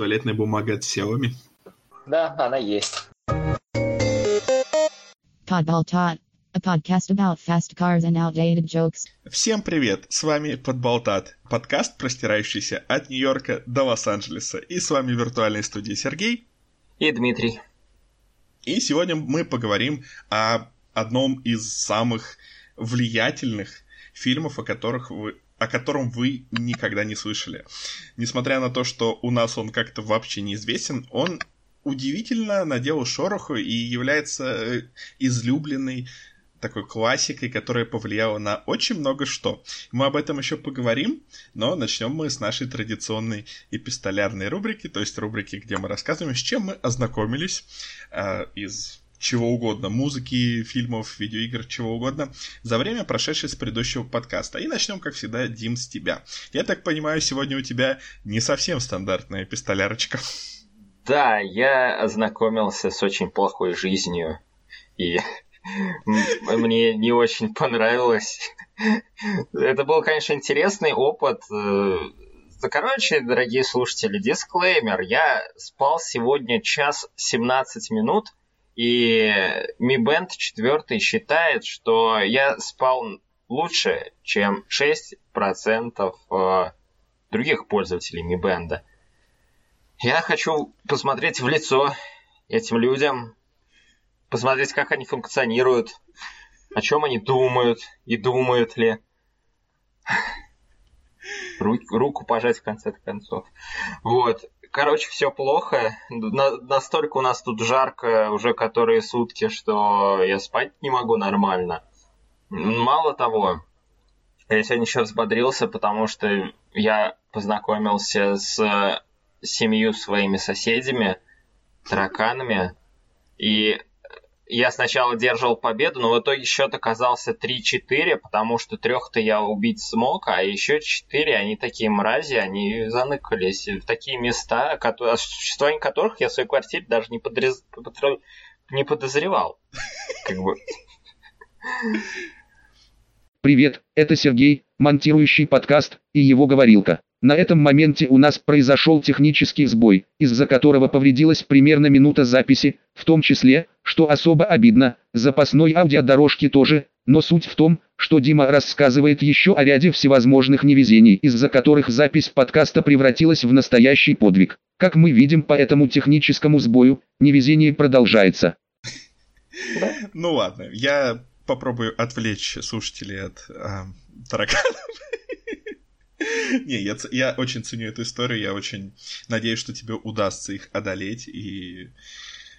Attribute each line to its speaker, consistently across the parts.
Speaker 1: туалетная бумага от Xiaomi?
Speaker 2: Да, она есть.
Speaker 3: Tot, a podcast about fast cars and outdated jokes.
Speaker 1: Всем привет! С вами Подболтат, подкаст, простирающийся от Нью-Йорка до Лос-Анджелеса. И с вами в виртуальной студии Сергей.
Speaker 2: И Дмитрий.
Speaker 1: И сегодня мы поговорим о одном из самых влиятельных фильмов, о которых вы о котором вы никогда не слышали. Несмотря на то, что у нас он как-то вообще неизвестен, он удивительно наделал шороху и является э, излюбленной такой классикой, которая повлияла на очень много что. Мы об этом еще поговорим, но начнем мы с нашей традиционной эпистолярной рубрики, то есть рубрики, где мы рассказываем, с чем мы ознакомились э, из чего угодно, музыки, фильмов, видеоигр, чего угодно, за время, прошедшее с предыдущего подкаста. И начнем, как всегда, Дим, с тебя. Я так понимаю, сегодня у тебя не совсем стандартная пистолярочка.
Speaker 2: Да, я ознакомился с очень плохой жизнью, и мне не очень понравилось. Это был, конечно, интересный опыт. Короче, дорогие слушатели, дисклеймер. Я спал сегодня час 17 минут, и Mi Band 4 считает, что я спал лучше, чем 6% э, других пользователей Mi Band. Я хочу посмотреть в лицо этим людям, посмотреть, как они функционируют, о чем они думают и думают ли. Руку пожать в конце концов. Вот. Короче, все плохо. На, настолько у нас тут жарко уже которые сутки, что я спать не могу нормально. Мало того, я сегодня еще взбодрился, потому что я познакомился с семью своими соседями, тараканами, и я сначала держал победу, но в итоге счет оказался 3-4, потому что трех-то я убить смог, а еще 4, они такие мрази, они заныкались в такие места, о существовании которых я в своей квартире даже не, подрез... не подозревал. Как бы.
Speaker 4: Привет, это Сергей, монтирующий подкаст, и его говорилка. На этом моменте у нас произошел технический сбой, из-за которого повредилась примерно минута записи, в том числе, что особо обидно, запасной аудиодорожки тоже, но суть в том, что Дима рассказывает еще о ряде всевозможных невезений, из-за которых запись подкаста превратилась в настоящий подвиг. Как мы видим по этому техническому сбою, невезение продолжается.
Speaker 1: Ну ладно, я попробую отвлечь слушателей от э, тараканов. Не, я, я очень ценю эту историю, я очень надеюсь, что тебе удастся их одолеть, и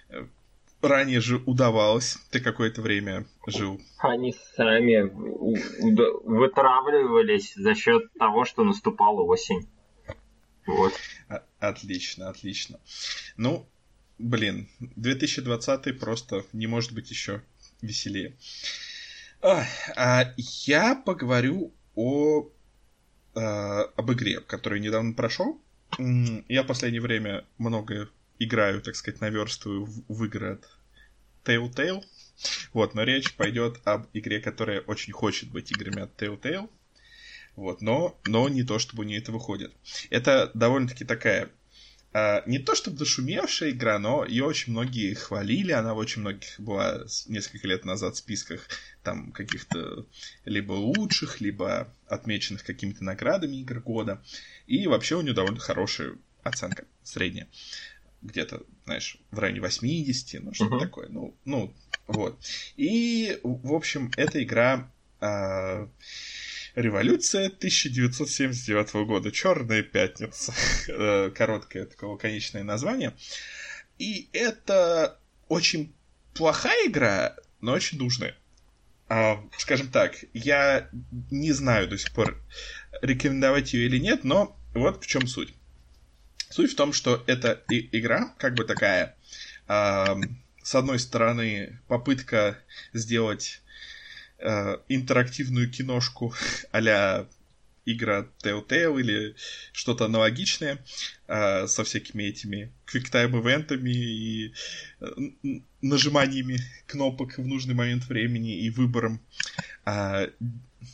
Speaker 1: э, ранее же удавалось, ты какое-то время жил.
Speaker 2: Они сами вытравливались за счет того, что наступала осень. Вот.
Speaker 1: Отлично, отлично. Ну, блин, 2020 просто не может быть еще веселее. А, а я поговорю о э, об игре, который недавно прошел. Я в последнее время много играю, так сказать, наверстываю в, в игры от Telltale. Вот, но речь пойдет об игре, которая очень хочет быть играми от Telltale. Вот, но, но не то, чтобы у нее это выходит. Это довольно-таки такая не то чтобы дошумевшая игра, но ее очень многие хвалили, она в очень многих была несколько лет назад в списках там каких-то либо лучших, либо отмеченных какими-то наградами игр года. И вообще у нее довольно хорошая оценка, средняя. Где-то, знаешь, в районе 80, ну что-то uh-huh. такое. Ну, ну, вот. И, в общем, эта игра... Uh, Революция 1979 года. Черная пятница. Э, короткое такое лаконичное название. И это очень плохая игра, но очень нужная. А, скажем так, я не знаю до сих пор, рекомендовать ее или нет, но вот в чем суть. Суть в том, что эта игра как бы такая, а, с одной стороны, попытка сделать э, интерактивную киношку а игра Telltale или что-то аналогичное э, со всякими этими квиктайм-ивентами и э, нажиманиями кнопок в нужный момент времени и выбором э,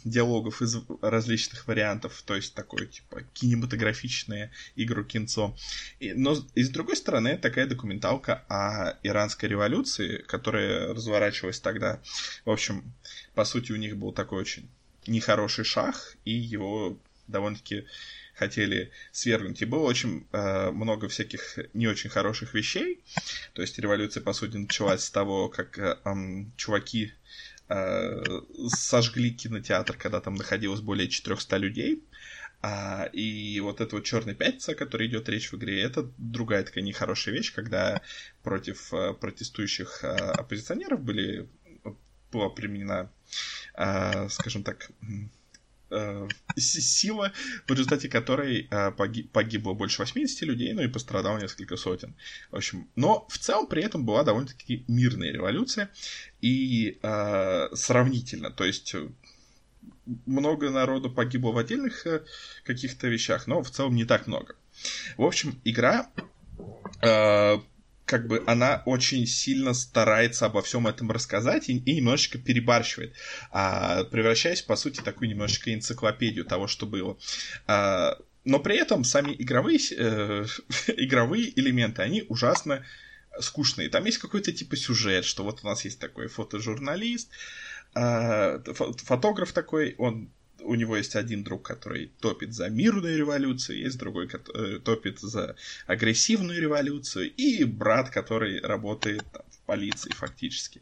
Speaker 1: диалогов из различных вариантов, то есть такое, типа, кинематографичное игру кинцо. И, но, и с другой стороны, такая документалка о иранской революции, которая разворачивалась тогда. В общем, по сути, у них был такой очень нехороший шах, и его довольно-таки хотели свергнуть. И было очень э, много всяких не очень хороших вещей. То есть революция, по сути, началась с того, как э, э, чуваки э, сожгли кинотеатр, когда там находилось более 400 людей. А, и вот эта вот черная пятница, о которой идет речь в игре, это другая такая нехорошая вещь, когда против э, протестующих э, оппозиционеров были, была применена, э, скажем так, э, сила, в результате которой э, погиб, погибло больше 80 людей, ну и пострадало несколько сотен. В общем, но в целом при этом была довольно-таки мирная революция и сравнительно, то есть много народу погибло в отдельных каких-то вещах, но в целом не так много. В общем, игра э, как бы она очень сильно старается обо всем этом рассказать и, и немножечко перебарщивает, а, превращаясь, по сути, такую немножечко энциклопедию того, что было. А, но при этом сами игровые, э, игровые элементы, они ужасно скучные. Там есть какой-то типа сюжет, что вот у нас есть такой фотожурналист, э, фотограф такой, он у него есть один друг, который топит за мирную революцию, есть другой, который топит за агрессивную революцию, и брат, который работает там, в полиции фактически.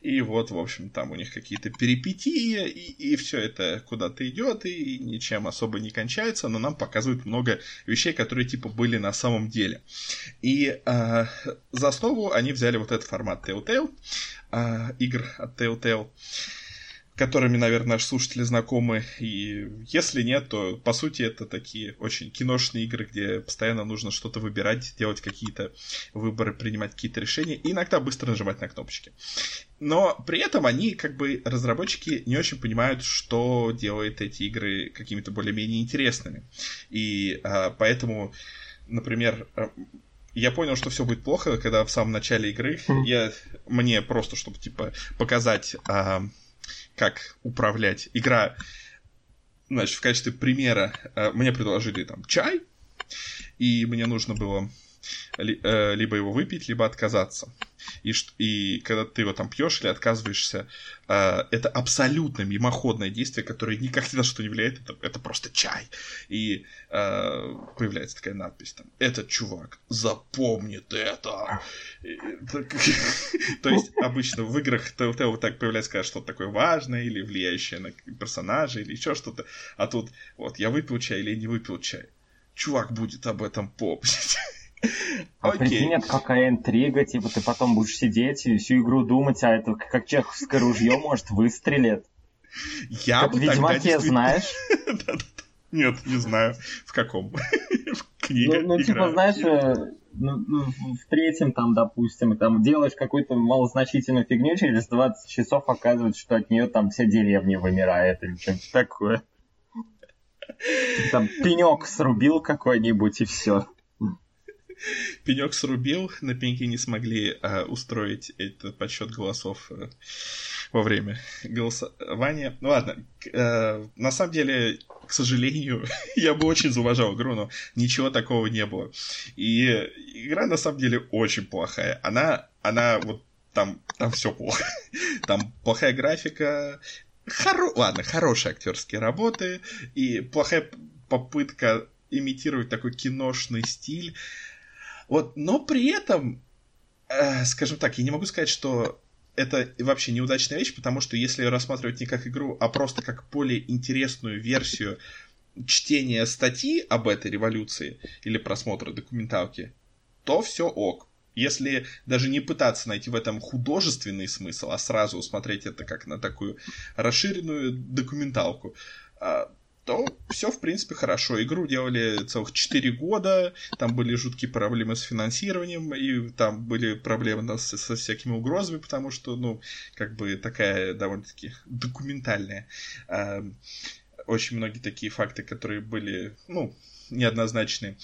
Speaker 1: И вот, в общем, там у них какие-то перипетии, и, и все это куда-то идет, и ничем особо не кончается, но нам показывают много вещей, которые типа были на самом деле. И э, за основу они взяли вот этот формат Telltale, э, игр от Telltale которыми, наверное, наши слушатели знакомы. И если нет, то, по сути, это такие очень киношные игры, где постоянно нужно что-то выбирать, делать какие-то выборы, принимать какие-то решения и иногда быстро нажимать на кнопочки. Но при этом они, как бы, разработчики не очень понимают, что делает эти игры какими-то более-менее интересными. И а, поэтому, например, а, я понял, что все будет плохо, когда в самом начале игры я мне просто, чтобы типа показать а, как управлять. Игра, значит, в качестве примера э, мне предложили там чай, и мне нужно было э, либо его выпить, либо отказаться. И, и когда ты его там пьешь или отказываешься, э, это абсолютно мимоходное действие, которое никак ни на что не влияет. Это, это просто чай. И э, появляется такая надпись там. Этот чувак запомнит это. То есть обычно в играх Telltale так появляется что-то такое важное или влияющее на персонажа или еще что-то. А тут вот я выпил чай или не выпил чай. Чувак будет об этом помнить.
Speaker 2: А прикинь, это какая интрига, типа ты потом будешь сидеть и всю игру думать, а это как чеховское ружье может выстрелит.
Speaker 1: Я как
Speaker 2: бы Ведьмаке действительно... знаешь?
Speaker 1: Нет, не знаю. В каком?
Speaker 2: в книге Ну, ну типа, знаешь, э, ну, ну, в третьем там, допустим, там делаешь какую-то малозначительную фигню, через 20 часов оказывается, что от нее там вся деревня вымирает или что-нибудь такое. Там пенек срубил какой-нибудь и все
Speaker 1: пенек срубил, на пеньке не смогли а, устроить этот подсчет голосов а, во время голосования. Ну ладно, а, на самом деле, к сожалению, я бы очень зауважал игру, но ничего такого не было. И игра на самом деле очень плохая. Она, она вот там, там все плохо. Там плохая графика, хоро... ладно, хорошие актерские работы и плохая попытка имитировать такой киношный стиль. Вот, но при этом, э, скажем так, я не могу сказать, что это вообще неудачная вещь, потому что если рассматривать не как игру, а просто как более интересную версию чтения статьи об этой революции или просмотра документалки, то все ок. Если даже не пытаться найти в этом художественный смысл, а сразу смотреть это как на такую расширенную документалку, а, то все, в принципе, хорошо. Игру делали целых 4 года, там были жуткие проблемы с финансированием, и там были проблемы со, со всякими угрозами, потому что, ну, как бы такая довольно-таки документальная. Э, очень многие такие факты, которые были, ну, неоднозначные.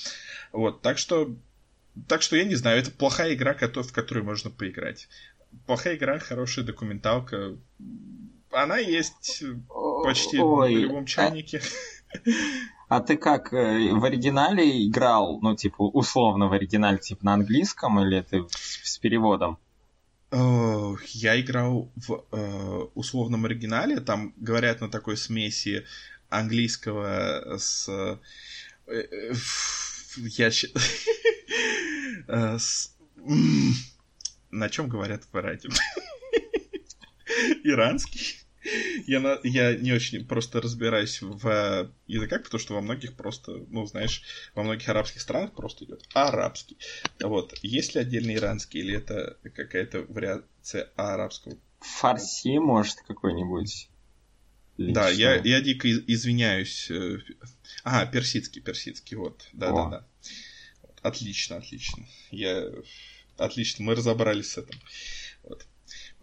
Speaker 1: Вот, так что так что я не знаю, это плохая игра, в которую можно поиграть. Плохая игра, хорошая документалка. Она есть почти
Speaker 2: Ой,
Speaker 1: в любом чайнике.
Speaker 2: А ты как, э, в оригинале играл, ну, типа, условно в оригинале, типа, на английском, или ты с, переводом?
Speaker 1: Э, Я играл в э, условном оригинале, там говорят на такой смеси английского с... Я с- На чем говорят в радио? Иранский? Я, на, я не очень просто разбираюсь в э, языках, потому что во многих просто, ну, знаешь, во многих арабских странах просто идет арабский. Вот. Есть ли отдельный иранский, или это какая-то вариация арабского?
Speaker 2: Фарси, может, какой-нибудь? Или
Speaker 1: Да,
Speaker 2: что?
Speaker 1: я, я дико из- извиняюсь. э, Ага, персидский, персидский, вот.
Speaker 2: О.
Speaker 1: Да-да-да. Вот. Отлично, отлично. Я... Отлично, мы разобрались с этим. Вот.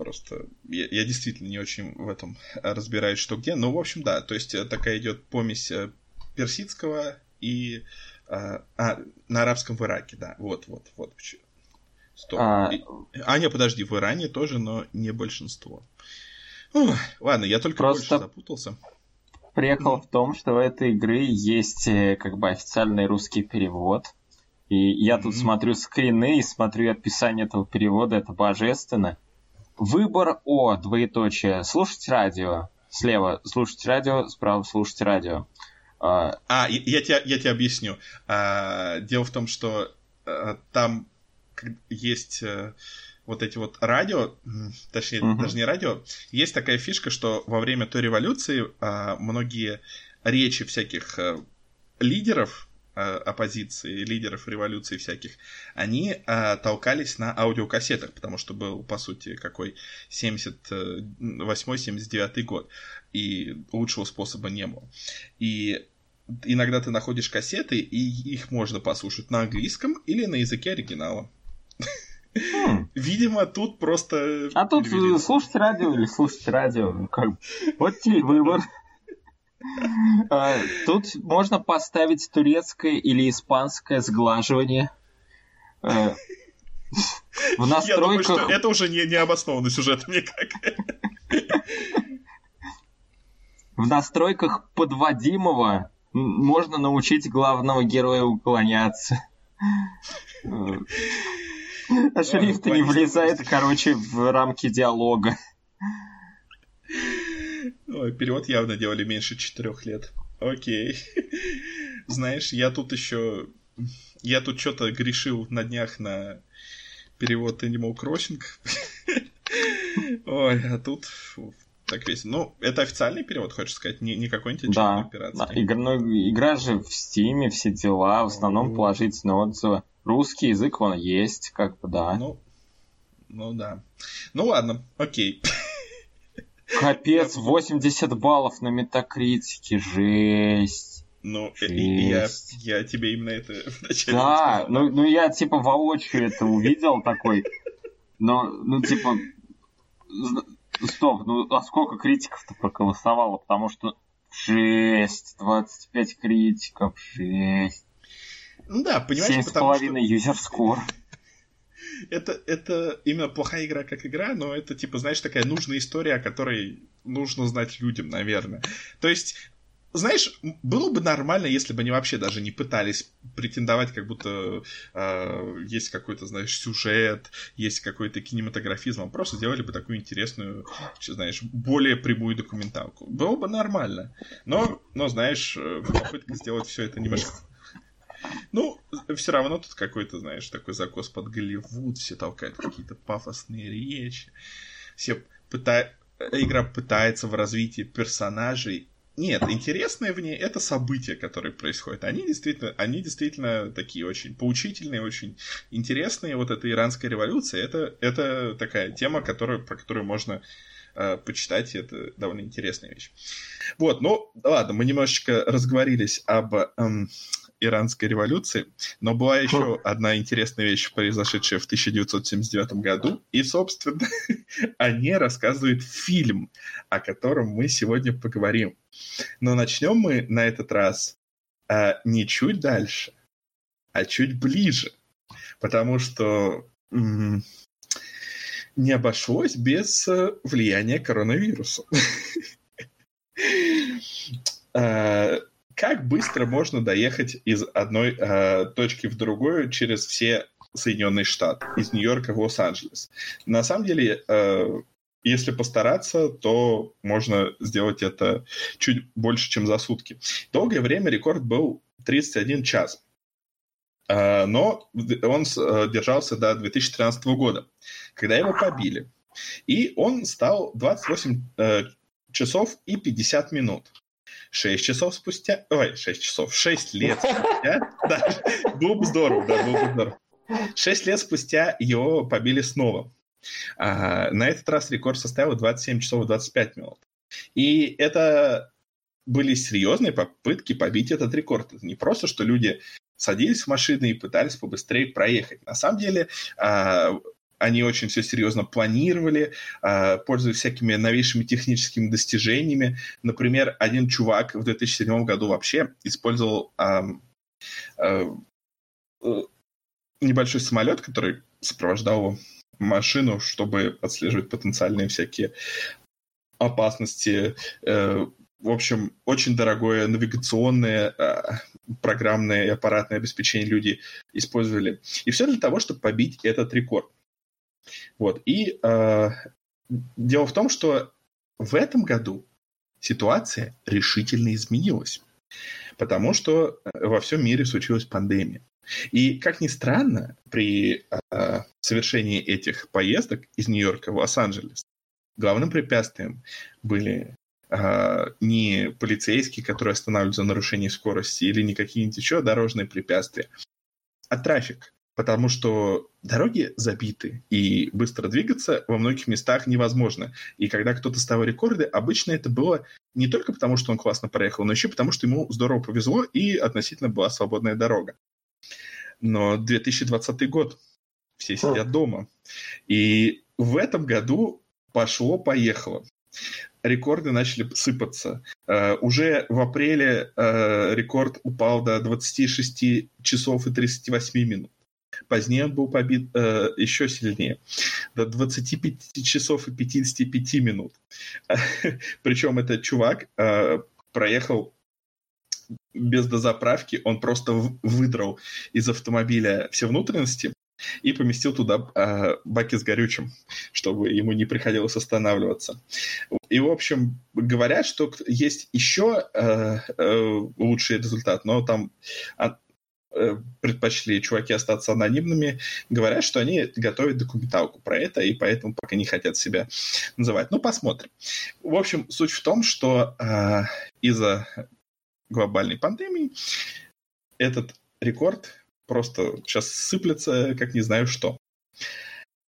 Speaker 1: Просто я, я действительно не очень в этом разбираюсь, что где. Ну, в общем, да, то есть э, такая идет помесь э, персидского и... э, А, на арабском в Ираке, да. Вот, вот, вот. почему. Стоп.
Speaker 2: А,
Speaker 1: А, не, подожди, в Иране тоже, но не большинство. Ух, ладно, я только
Speaker 2: Просто-
Speaker 1: больше запутался.
Speaker 2: Прикол в том, что у этой игры есть как бы официальный русский перевод. И я тут
Speaker 1: Мгм.
Speaker 2: смотрю скрины и смотрю описание этого перевода, это божественно. Выбор О, двоеточие, слушать радио. Слева слушать радио, справа слушать радио. А,
Speaker 1: А, я, я тебе, я тебе объясню. А, дело в том, что а, там есть э, вот эти вот радио, точнее,
Speaker 2: Мгм.
Speaker 1: даже не радио, есть такая фишка, что во время той революции а, многие речи всяких э, лидеров оппозиции, лидеров революции всяких, они а, толкались на аудиокассетах, потому что был, по сути, какой 78-79 год, и лучшего способа не было. И иногда ты находишь кассеты, и их можно послушать на английском или на языке оригинала.
Speaker 2: хм,
Speaker 1: Видимо, тут просто...
Speaker 2: А тут э, слушать радио или слушать радио, ну, как бы, вот тебе выбор. А, Тут можно поставить турецкое или испанское сглаживание. Э, В
Speaker 1: Я думаю,
Speaker 2: настройках
Speaker 1: что это уже не, не обоснованный сюжет никак.
Speaker 2: В настройках подводимого можно научить главного героя уклоняться. Э, А шрифт не влезает, короче, в рамки диалога.
Speaker 1: Ой, перевод явно делали меньше четырех лет. Окей. Знаешь, я тут еще... Я тут что-то грешил на днях на перевод Animal Crossing. Ой, а тут так весело. Ну, это официальный перевод, хочешь сказать? Не, не какой-нибудь
Speaker 2: Да,
Speaker 1: очередной
Speaker 2: да,
Speaker 1: пиратский?
Speaker 2: игра, ну, игра же в Стиме, все дела, в основном положительные отзывы. Русский язык, он есть, как бы, да.
Speaker 1: Ну, ну да. Ну ладно, окей.
Speaker 2: Капец, 80 баллов на метакритике, жесть.
Speaker 1: Ну, и- и я,
Speaker 2: Жесть.
Speaker 1: я тебе именно это вначале
Speaker 2: Да,
Speaker 1: сказал.
Speaker 2: ну, ну я типа воочию это увидел такой, но, ну типа, стоп, ну а сколько критиков-то проголосовало, потому что 6, 25 критиков, 6,
Speaker 1: Ну да, понимаешь, потому что
Speaker 2: 7,5 юзер-скор.
Speaker 1: Это, это именно плохая игра как игра, но это, типа, знаешь, такая нужная история, о которой нужно знать людям, наверное. То есть, знаешь, было бы нормально, если бы они вообще даже не пытались претендовать, как будто э, есть какой-то, знаешь, сюжет, есть какой-то кинематографизм, а просто сделали бы такую интересную, знаешь, более прямую документалку. Было бы нормально. Но, но знаешь, э, попытка сделать все это немножко ну, все равно тут какой-то, знаешь, такой закос под Голливуд, все толкают какие-то пафосные речи, все пыта... игра пытается в развитии персонажей. Нет, интересное в ней это события, которые происходят. Они действительно, они действительно такие очень поучительные, очень интересные. Вот эта иранская революция, это, это такая тема, которую, про которую можно э, почитать, это довольно интересная вещь. Вот, ну, ладно, мы немножечко разговорились об эм, иранской революции, но была еще одна интересная вещь, произошедшая в 1979 году, и, собственно, о ней рассказывает фильм, о котором мы сегодня поговорим. Но начнем мы на этот раз э, не чуть дальше, а чуть ближе, потому что м- не обошлось без э, влияния коронавируса. Э, как быстро можно доехать из одной э, точки в другую через все Соединенные Штаты, из Нью-Йорка в Лос-Анджелес? На самом деле, э, если постараться, то можно сделать это чуть больше, чем за сутки. Долгое время рекорд был 31 час. Но он держался до 2013 года, когда его побили. И он стал 28 часов и 50 минут. 6 часов спустя... Ой, 6 часов. 6 лет спустя... Да, было бы здорово, да, было бы здорово. 6 лет спустя его побили снова. А, на этот раз рекорд составил 27 часов и 25 минут. И это были серьезные попытки побить этот рекорд. Это не просто, что люди садились в машины и пытались побыстрее проехать. На самом деле, а, они очень все серьезно планировали, а, пользуясь всякими новейшими техническими достижениями. Например, один чувак в 2007 году вообще использовал а, а, небольшой самолет, который сопровождал машину, чтобы отслеживать потенциальные всякие опасности. Э, в общем, очень дорогое навигационное, программное и аппаратное обеспечение люди использовали. И все для того, чтобы побить этот рекорд. Вот. И э, дело в том, что в этом году ситуация решительно изменилась, потому что э, во всем мире случилась пандемия. И, как ни странно, при э, совершении этих поездок из Нью-Йорка в Лос-Анджелес главным препятствием были э, не полицейские, которые останавливают за нарушение скорости, или не какие-нибудь еще дорожные препятствия, а трафик потому что дороги забиты, и быстро двигаться во многих местах невозможно. И когда кто-то ставил рекорды, обычно это было не только потому, что он классно проехал, но еще потому, что ему здорово повезло, и относительно была свободная дорога. Но 2020 год, все сидят дома. И в этом году пошло-поехало. Рекорды начали сыпаться. Uh, уже в апреле uh, рекорд упал до 26 часов и 38 минут. Позднее он был побит э, еще сильнее, до 25 часов и 55 минут. Причем этот чувак э, проехал без дозаправки, он просто выдрал из автомобиля все внутренности и поместил туда э, баки с горючим, чтобы ему не приходилось останавливаться. И, в общем, говорят, что есть еще э, э, лучший результат, но там предпочли чуваки остаться анонимными, говорят, что они готовят документалку про это, и поэтому пока не хотят себя называть. Ну, посмотрим. В общем, суть в том, что э, из-за глобальной пандемии этот рекорд просто сейчас сыплется, как не знаю что.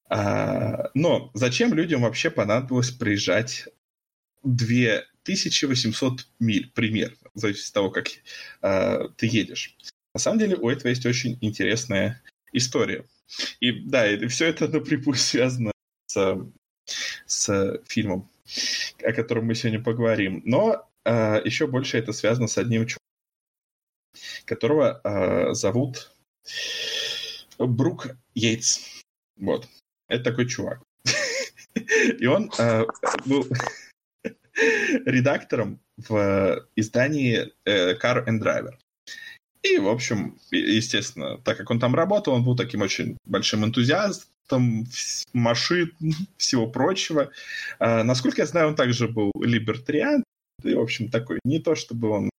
Speaker 1: А, но зачем людям вообще понадобилось проезжать 2800 миль примерно, зависит от того, как а, ты едешь. На самом деле у этого есть очень интересная история. И да, и все это напрямую связано с, с фильмом, о котором мы сегодня поговорим. Но э, еще больше это связано с одним чуваком, которого э, зовут Брук Йейтс. Вот. Это такой чувак. И он э, был редактором в издании э, Car and Driver. И, в общем, естественно, так как он там работал, он был таким очень большим энтузиастом машин, всего прочего. А, насколько я знаю, он также был либертариан. И, в общем, такой, не то чтобы он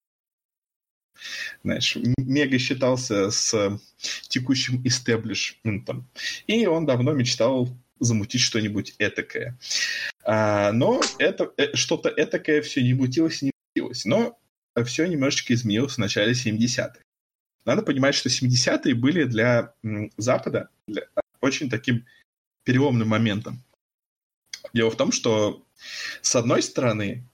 Speaker 1: знаешь, мега считался с текущим истеблишментом. И он давно мечтал замутить что-нибудь этакое. А, но это, э, что-то этакое все не мутилось и не мутилось. Но все немножечко изменилось в начале 70-х. Надо понимать, что 70-е были для Запада для, очень таким переломным моментом. Дело в том, что с одной стороны,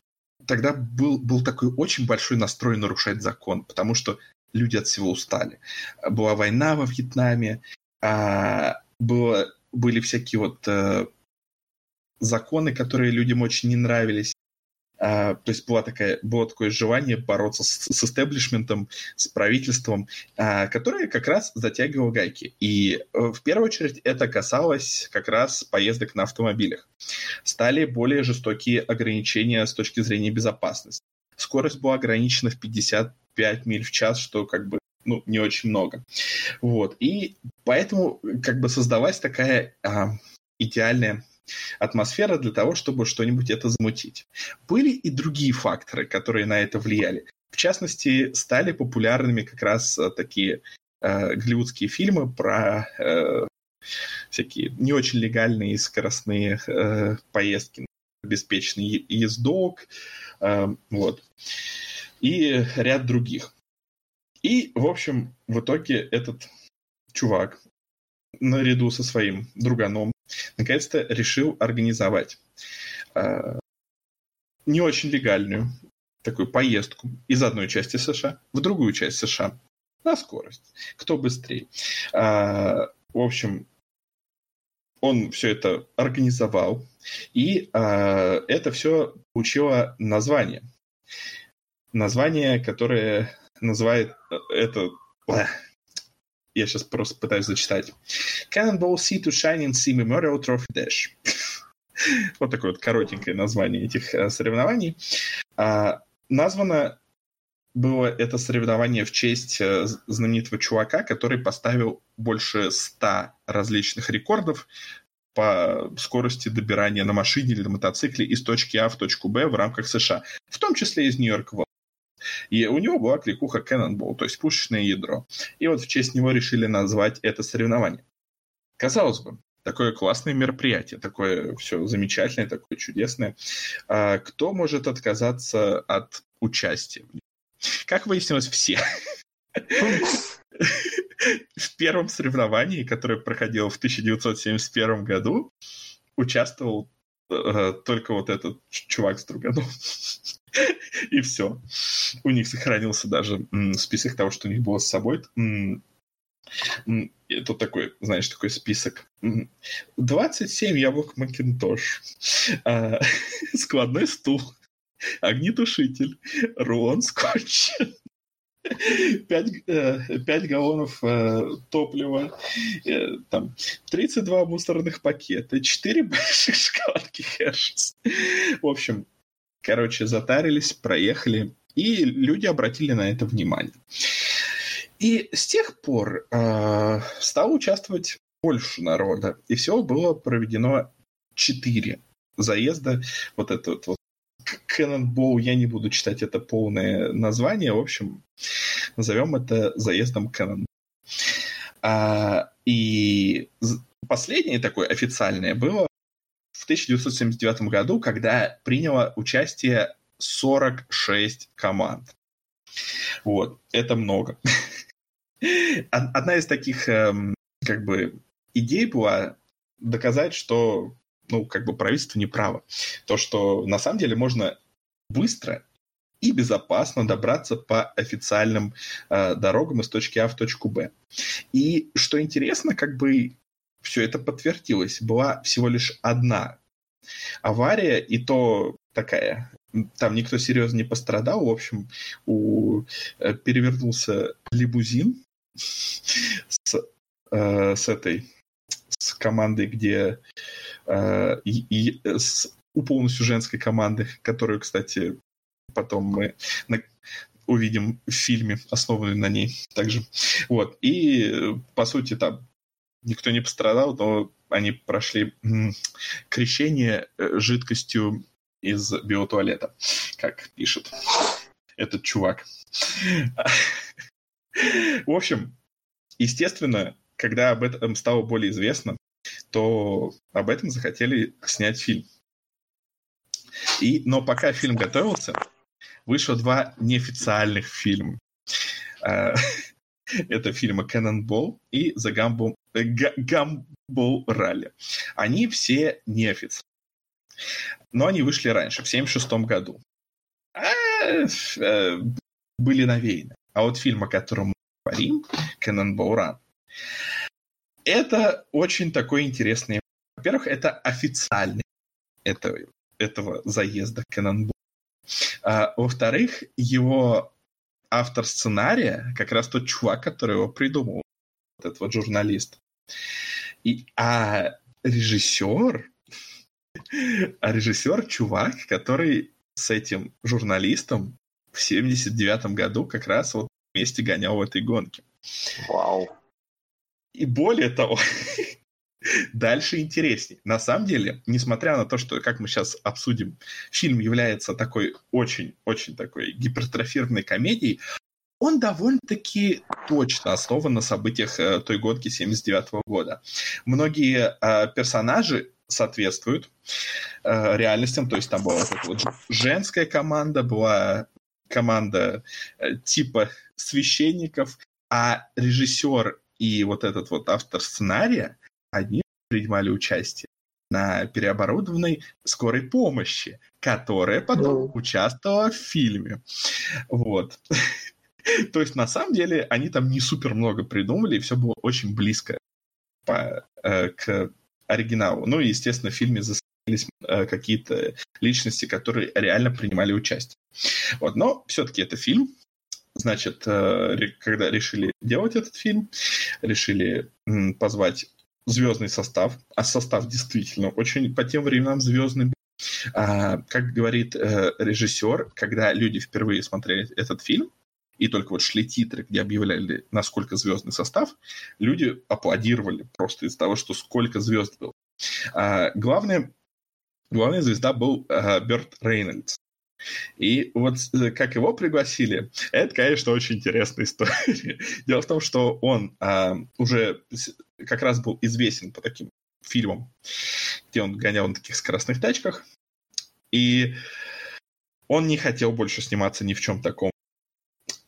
Speaker 1: тогда был, был такой очень большой настрой нарушать закон, потому что люди от всего устали. Была война во Вьетнаме, а, было, были всякие вот а, законы, которые людям очень не нравились. А, то есть была такая, было такое желание бороться с, с истеблишментом, с правительством, а, которое как раз затягивало гайки. И э, в первую очередь это касалось как раз поездок на автомобилях. Стали более жестокие ограничения с точки зрения безопасности. Скорость была ограничена в 55 миль в час, что как бы ну, не очень много. Вот. И поэтому как бы создалась такая а, идеальная атмосфера для того, чтобы что-нибудь это замутить. Были и другие факторы, которые на это влияли. В частности, стали популярными как раз э, такие э, голливудские фильмы про э, всякие не очень легальные скоростные э, поездки, обеспеченный ездок, э, вот, и ряд других. И, в общем, в итоге этот чувак наряду со своим друганом наконец-то решил организовать э, не очень легальную такую поездку из одной части США в другую часть США на скорость. Кто быстрее. Э, в общем, он все это организовал, и э, это все получило название. Название, которое называет это я сейчас просто пытаюсь зачитать. Cannonball Sea to Shining Sea Memorial Trophy Dash. вот такое вот коротенькое название этих э, соревнований. А, названо было это соревнование в честь э, знаменитого чувака, который поставил больше ста различных рекордов по скорости добирания на машине или на мотоцикле из точки А в точку Б в рамках США, в том числе из Нью-Йорка и у него была кликуха Cannonball, то есть пушечное ядро. И вот в честь него решили назвать это соревнование. Казалось бы, такое классное мероприятие, такое все замечательное, такое чудесное. А кто может отказаться от участия? Как выяснилось, все. В первом соревновании, которое проходило в 1971 году, участвовал только вот этот чувак с друганом. И все. У них сохранился даже список того, что у них было с собой. Это такой, знаешь, такой список. 27 яблок Макинтош. А, складной стул. Огнетушитель. Рулон скотч. 5, 5 э, галлонов э, топлива, э, там, 32 мусорных пакета, 4 больших шоколадки Hershey's. В общем, Короче, затарились, проехали, и люди обратили на это внимание. И с тех пор э, стало участвовать больше народа. И всего было проведено четыре заезда. Вот это вот Cannonball, я не буду читать это полное название. В общем, назовем это заездом Cannonball. А, и последнее такое официальное было 1979 году, когда приняло участие 46 команд. Вот, это много. Одна из таких, эм, как бы, идей была доказать, что, ну, как бы, правительство не право. То, что на самом деле можно быстро и безопасно добраться по официальным э, дорогам из точки А в точку Б. И что интересно, как бы все это подтвердилось. Была всего лишь одна авария, и то такая. Там никто серьезно не пострадал. В общем, у, э, перевернулся лимузин с, э, с этой с командой, где и, и с, у полностью женской команды, которую, кстати, потом мы на, увидим в фильме, основанный на ней также. Вот. И, по сути, там никто не пострадал, но они прошли крещение э, жидкостью из биотуалета, как пишет этот чувак. В общем, естественно, когда об этом стало более известно, то об этом захотели снять фильм. И, но пока фильм готовился, вышло два неофициальных фильма. А, это фильмы Cannonball и The Gumball, Gumball Rally. Они все неофициальные. Но они вышли раньше, в 1976 году. А, э, были навеяны. А вот фильм, о котором мы говорим, Cannonball Run, это очень такой интересный. Во-первых, это официальный этого, этого заезда Cannonball. А, во-вторых, его автор сценария как раз тот чувак, который его придумал, вот этот вот журналист. И, а режиссер, а режиссер чувак, который с этим журналистом в 79 году как раз вот вместе гонял в этой гонке.
Speaker 2: Вау.
Speaker 1: И более того, дальше интереснее. На самом деле, несмотря на то, что, как мы сейчас обсудим, фильм является такой очень-очень такой гипертрофированной комедией, он довольно-таки точно основан на событиях э, той гонки 79 года. Многие э, персонажи соответствуют э, реальностям, то есть там была вот, вот женская команда, была команда э, типа священников, а режиссер и вот этот вот автор сценария, они принимали участие на переоборудованной скорой помощи, которая потом ну. участвовала в фильме. Вот. То есть, на самом деле, они там не супер много придумали, и все было очень близко по, э, к оригиналу. Ну и, естественно, в фильме засветились э, какие-то личности, которые реально принимали участие. Вот, но все-таки это фильм. Значит, э, когда решили делать этот фильм, решили позвать звездный состав, а состав действительно очень по тем временам звездный а, как говорит э, режиссер, когда люди впервые смотрели этот фильм, и только вот шли титры, где объявляли, насколько звездный состав, люди аплодировали просто из-за того, что сколько звезд было. А, главное, главная звезда был а, Берт Рейнольдс. И вот э, как его пригласили, это, конечно, очень интересная история. Дело в том, что он а, уже как раз был известен по таким фильмам, где он гонял на таких скоростных тачках. И он не хотел больше сниматься ни в чем таком.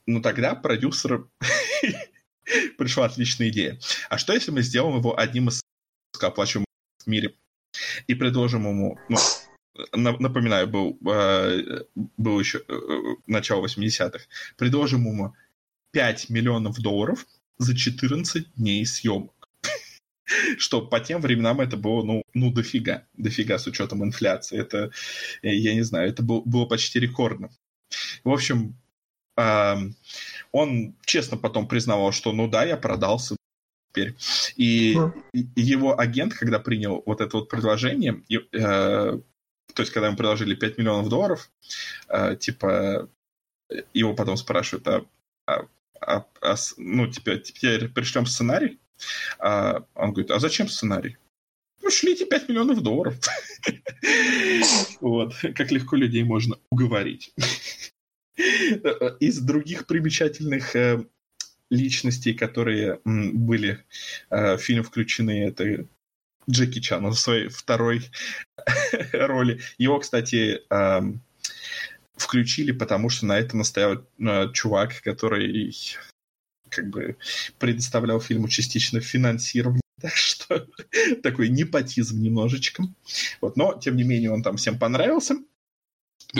Speaker 1: Но тогда продюсер пришла отличная идея. А что, если мы сделаем его одним из высокооплачиваемых в мире и предложим ему, ну, напоминаю, был, э, был еще э, начало 80-х, предложим ему 5 миллионов долларов за 14 дней съемок. Что по тем временам это было, ну, ну, дофига. Дофига с учетом инфляции. Это, я не знаю, это было, было почти рекордно. В общем, он честно потом признавал, что ну да, я продался теперь. И его агент, когда принял вот это вот предложение, э, то есть когда ему предложили 5 миллионов долларов, э, типа его потом спрашивают, а, а, а, а ну, теперь, теперь пришлем сценарий? А, он говорит, а зачем сценарий? Ну, шлите 5 миллионов долларов. Вот, как легко людей можно уговорить. Из других примечательных э, личностей, которые были э, в фильм включены, это Джеки Чан в своей второй роли. Его, кстати, эм, включили, потому что на это настоял э, чувак, который как бы предоставлял фильму частично финансирование, так что такой непотизм немножечко. Вот, но, тем не менее, он там всем понравился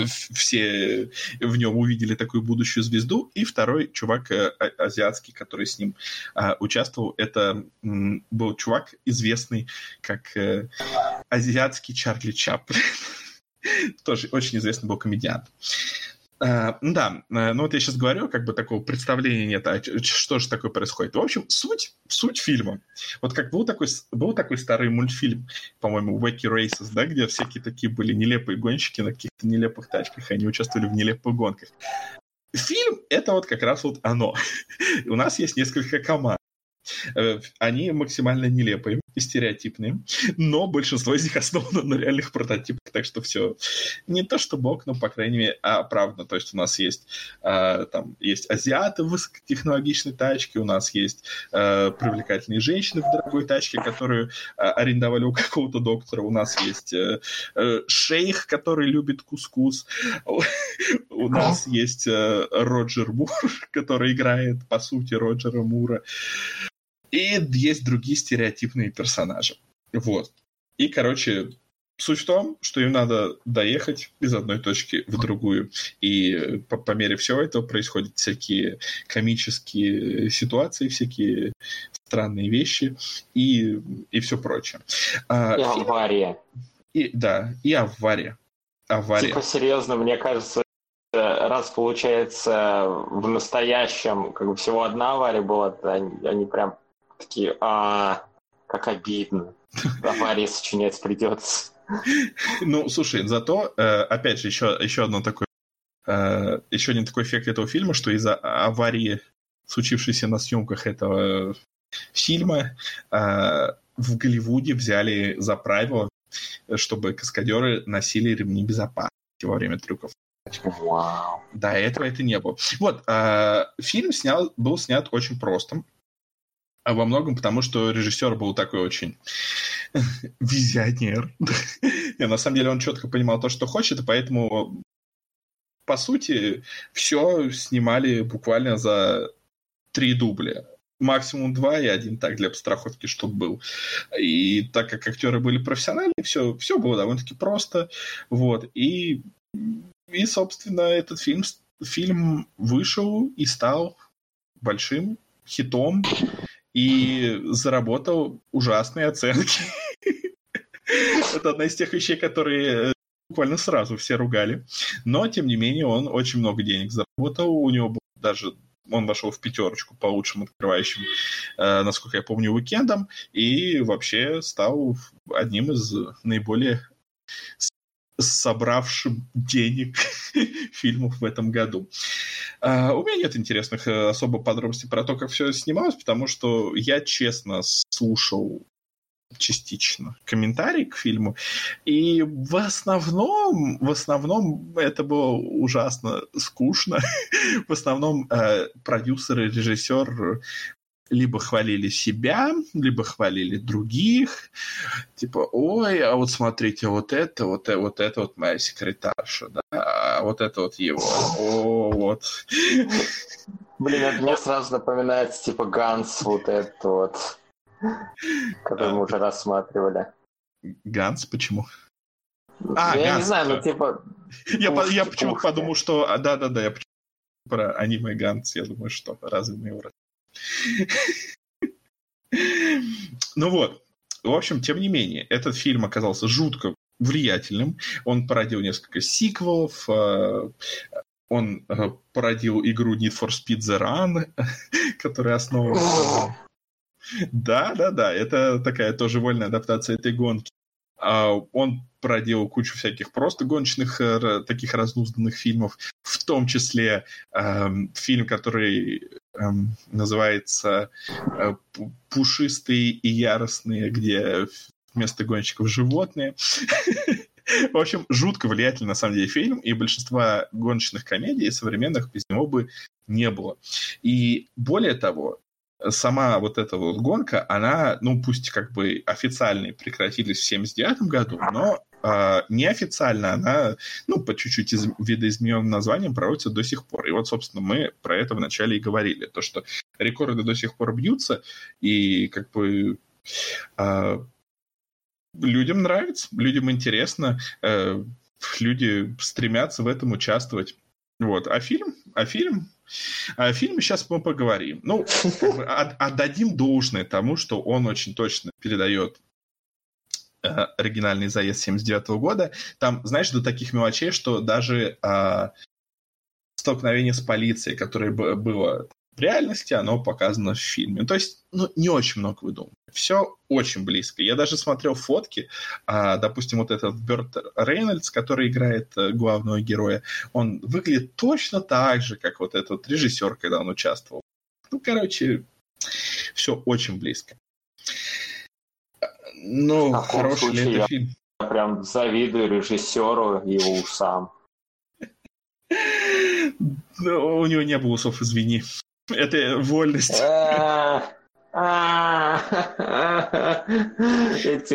Speaker 1: все в нем увидели такую будущую звезду. И второй чувак э, а, азиатский, который с ним а, участвовал, это был чувак известный как э, азиатский Чарли Чаплин. Тоже очень известный был комедиант. Uh, да, uh, ну вот я сейчас говорю, как бы такого представления нет, а что же такое происходит. В общем, суть, суть фильма. Вот как был такой, был такой старый мультфильм, по-моему, Wacky Races, да, где всякие такие были нелепые гонщики на каких-то нелепых тачках, они участвовали в нелепых гонках. Фильм — это вот как раз вот оно. У нас есть несколько команд. Э, они максимально нелепые и стереотипные, но большинство из них основано на реальных прототипах, так что все не то что бог, но, по крайней мере, оправдано. То есть у нас есть, э, там, есть азиаты в высокотехнологичной тачке, у нас есть э, привлекательные женщины в дорогой тачке, которую э, арендовали у какого-то доктора, у нас есть э, э, шейх, который любит кускус, у нас есть э, Роджер Мур, который играет, по сути, Роджера Мура. И есть другие стереотипные персонажи. Вот. И, короче, суть в том, что им надо доехать из одной точки в другую. И по, по мере всего этого происходят всякие комические ситуации, всякие странные вещи и, и все прочее.
Speaker 2: А, и авария.
Speaker 1: И, да, и авария. Авария.
Speaker 2: Типа, серьезно, мне кажется, раз получается в настоящем как бы всего одна авария была, то они, они прям такие, а, как обидно. Аварии сочинять придется.
Speaker 1: Ну, слушай, зато, э, опять же, еще, еще одно такое, э, еще один такой эффект этого фильма, что из-за аварии, случившейся на съемках этого фильма, э, в Голливуде взяли за правило, чтобы каскадеры носили ремни безопасности во время трюков.
Speaker 2: Вау.
Speaker 1: До этого это не было. Вот, фильм снял, был снят очень просто. А во многом потому, что режиссер был такой очень визионер. Не, на самом деле он четко понимал то, что хочет, и поэтому, по сути, все снимали буквально за три дубля. Максимум два и один так для страховки, чтобы был. И так как актеры были профессиональные, все, все было довольно-таки просто. Вот. И, и, собственно, этот фильм, фильм вышел и стал большим хитом и заработал ужасные оценки. Это одна из тех вещей, которые э, буквально сразу все ругали. Но, тем не менее, он очень много денег заработал. У него был даже он вошел в пятерочку по лучшим открывающим, э, насколько я помню, уикендам, и вообще стал одним из наиболее собравшим денег фильмов в этом году. Uh, у меня нет интересных uh, особо подробностей про то, как все снималось, потому что я честно слушал частично комментарий к фильму, и в основном, в основном это было ужасно скучно. в основном uh, продюсер и режиссер либо хвалили себя, либо хвалили других. Типа, ой, а вот смотрите, вот это, вот, это, вот это вот моя секретарша, да, а вот это вот его. О, вот.
Speaker 2: Блин, это мне сразу напоминается, типа, Ганс, вот это вот, который мы уже рассматривали.
Speaker 1: Ганс, почему?
Speaker 2: А, я Ганс. не знаю, ну типа...
Speaker 1: Я, я почему-то подумал, что... Да-да-да, я про аниме Ганс, я думаю, что разве мы его ну вот, в общем, тем не менее, этот фильм оказался жутко влиятельным. Он породил несколько сиквелов, э, он э, породил игру Need for Speed The Run, которая основана... Да, да, да, это такая тоже вольная адаптация этой гонки. А, он проделал кучу всяких просто гоночных э, таких разнузданных фильмов, в том числе эм, фильм, который называется э, «Пушистые и яростные», где вместо гонщиков животные. В общем, жутко влиятельный на самом деле фильм, и большинство гоночных комедий современных без него бы не было. И более того, сама вот эта вот гонка, она, ну, пусть как бы официально прекратились в 79 году, но э, неофициально она, ну, по чуть-чуть из, видоизмененным названием проводится до сих пор. И вот, собственно, мы про это вначале и говорили, то, что рекорды до сих пор бьются, и как бы э, людям нравится, людям интересно, э, люди стремятся в этом участвовать. Вот. А фильм, а фильм о фильме сейчас мы поговорим. Ну, отдадим должное тому, что он очень точно передает оригинальный заезд 79 года. Там, знаешь, до таких мелочей, что даже э, столкновение с полицией, которое было в реальности оно показано в фильме. То есть, ну, не очень много выдумываю. Все очень близко. Я даже смотрел фотки, а, допустим, вот этот Берт Рейнольдс, который играет э, главного героя, он выглядит точно так же, как вот этот режиссер, когда он участвовал. Ну, короче, все очень близко. Ну, хороший ли это фильм?
Speaker 2: Я прям завидую режиссеру и его усам.
Speaker 1: Ну, у него не было усов, извини. Это вольность.
Speaker 2: Эти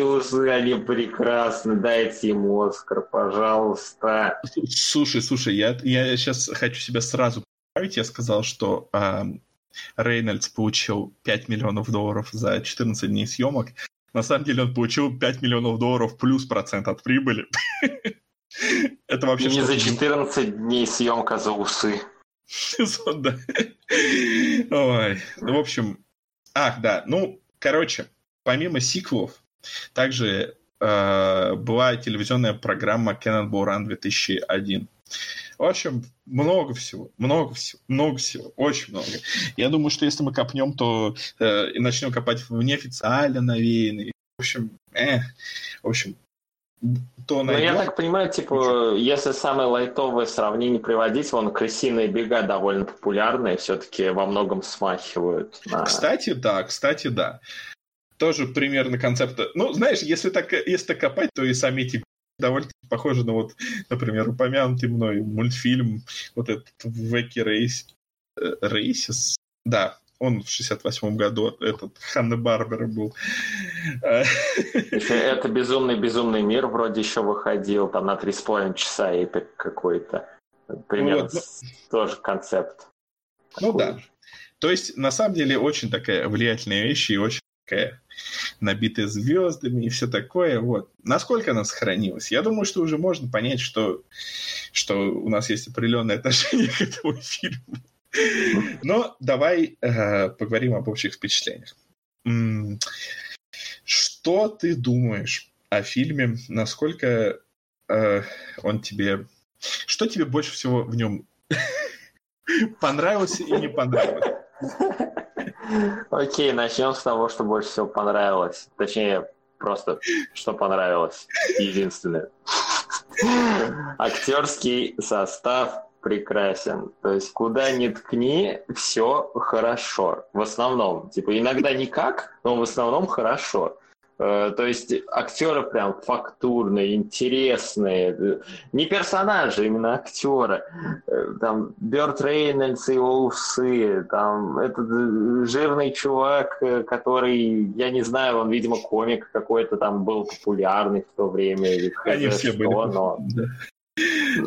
Speaker 2: усы, они прекрасны. Дайте им Оскар, пожалуйста.
Speaker 1: Слушай, слушай, я, я сейчас хочу себя сразу поправить. Я сказал, что э, Рейнольдс получил 5 миллионов долларов за 14 дней съемок. На самом деле он получил 5 миллионов долларов плюс процент от прибыли.
Speaker 2: Это вообще Не за 14 дней съемка за усы.
Speaker 1: Да. Ой. Ну, в общем, ах, да. Ну, короче, помимо сиквелов, также э, была телевизионная программа Cannonball Run 2001. В общем, много всего, много всего, много всего, очень много. Я думаю, что если мы копнем, то э, и начнем копать в неофициально навеянные. В общем, э, в общем,
Speaker 2: то найдем. Ну, я так понимаю, типа, если самое лайтовое сравнение приводить, вон крысиные бега довольно популярные, все-таки во многом смахивают.
Speaker 1: На... Кстати, да, кстати, да. Тоже примерно концепта. Ну, знаешь, если так, если так копать, то и сами эти довольно похоже на вот, например, упомянутый мной мультфильм, вот этот Веки Рейс, э, Рейсис, да, он в 68-м году, этот Ханна Барбера был.
Speaker 2: Это «Безумный-безумный мир» вроде еще выходил, там на 3,5 часа эпик какой-то. Примерно вот, ну, тоже концепт.
Speaker 1: Ну такой. да. То есть, на самом деле, очень такая влиятельная вещь и очень такая набитая звездами и все такое. Вот. Насколько она сохранилась? Я думаю, что уже можно понять, что, что у нас есть определенное отношение к этому фильму. Но давай э, поговорим об общих впечатлениях. Что ты думаешь о фильме? Насколько э, он тебе... Что тебе больше всего в нем понравилось и не понравилось?
Speaker 2: Окей, начнем с того, что больше всего понравилось. Точнее, просто что понравилось. Единственное. Актерский состав прекрасен. То есть куда ни ткни, все хорошо. В основном. Типа иногда никак, но в основном хорошо. Э, то есть актеры прям фактурные, интересные. Не персонажи, именно актеры. Э, там Берт Рейнольдс и его усы. Там этот жирный чувак, э, который, я не знаю, он, видимо, комик какой-то там был популярный в то время.
Speaker 1: Они все что, были. Но...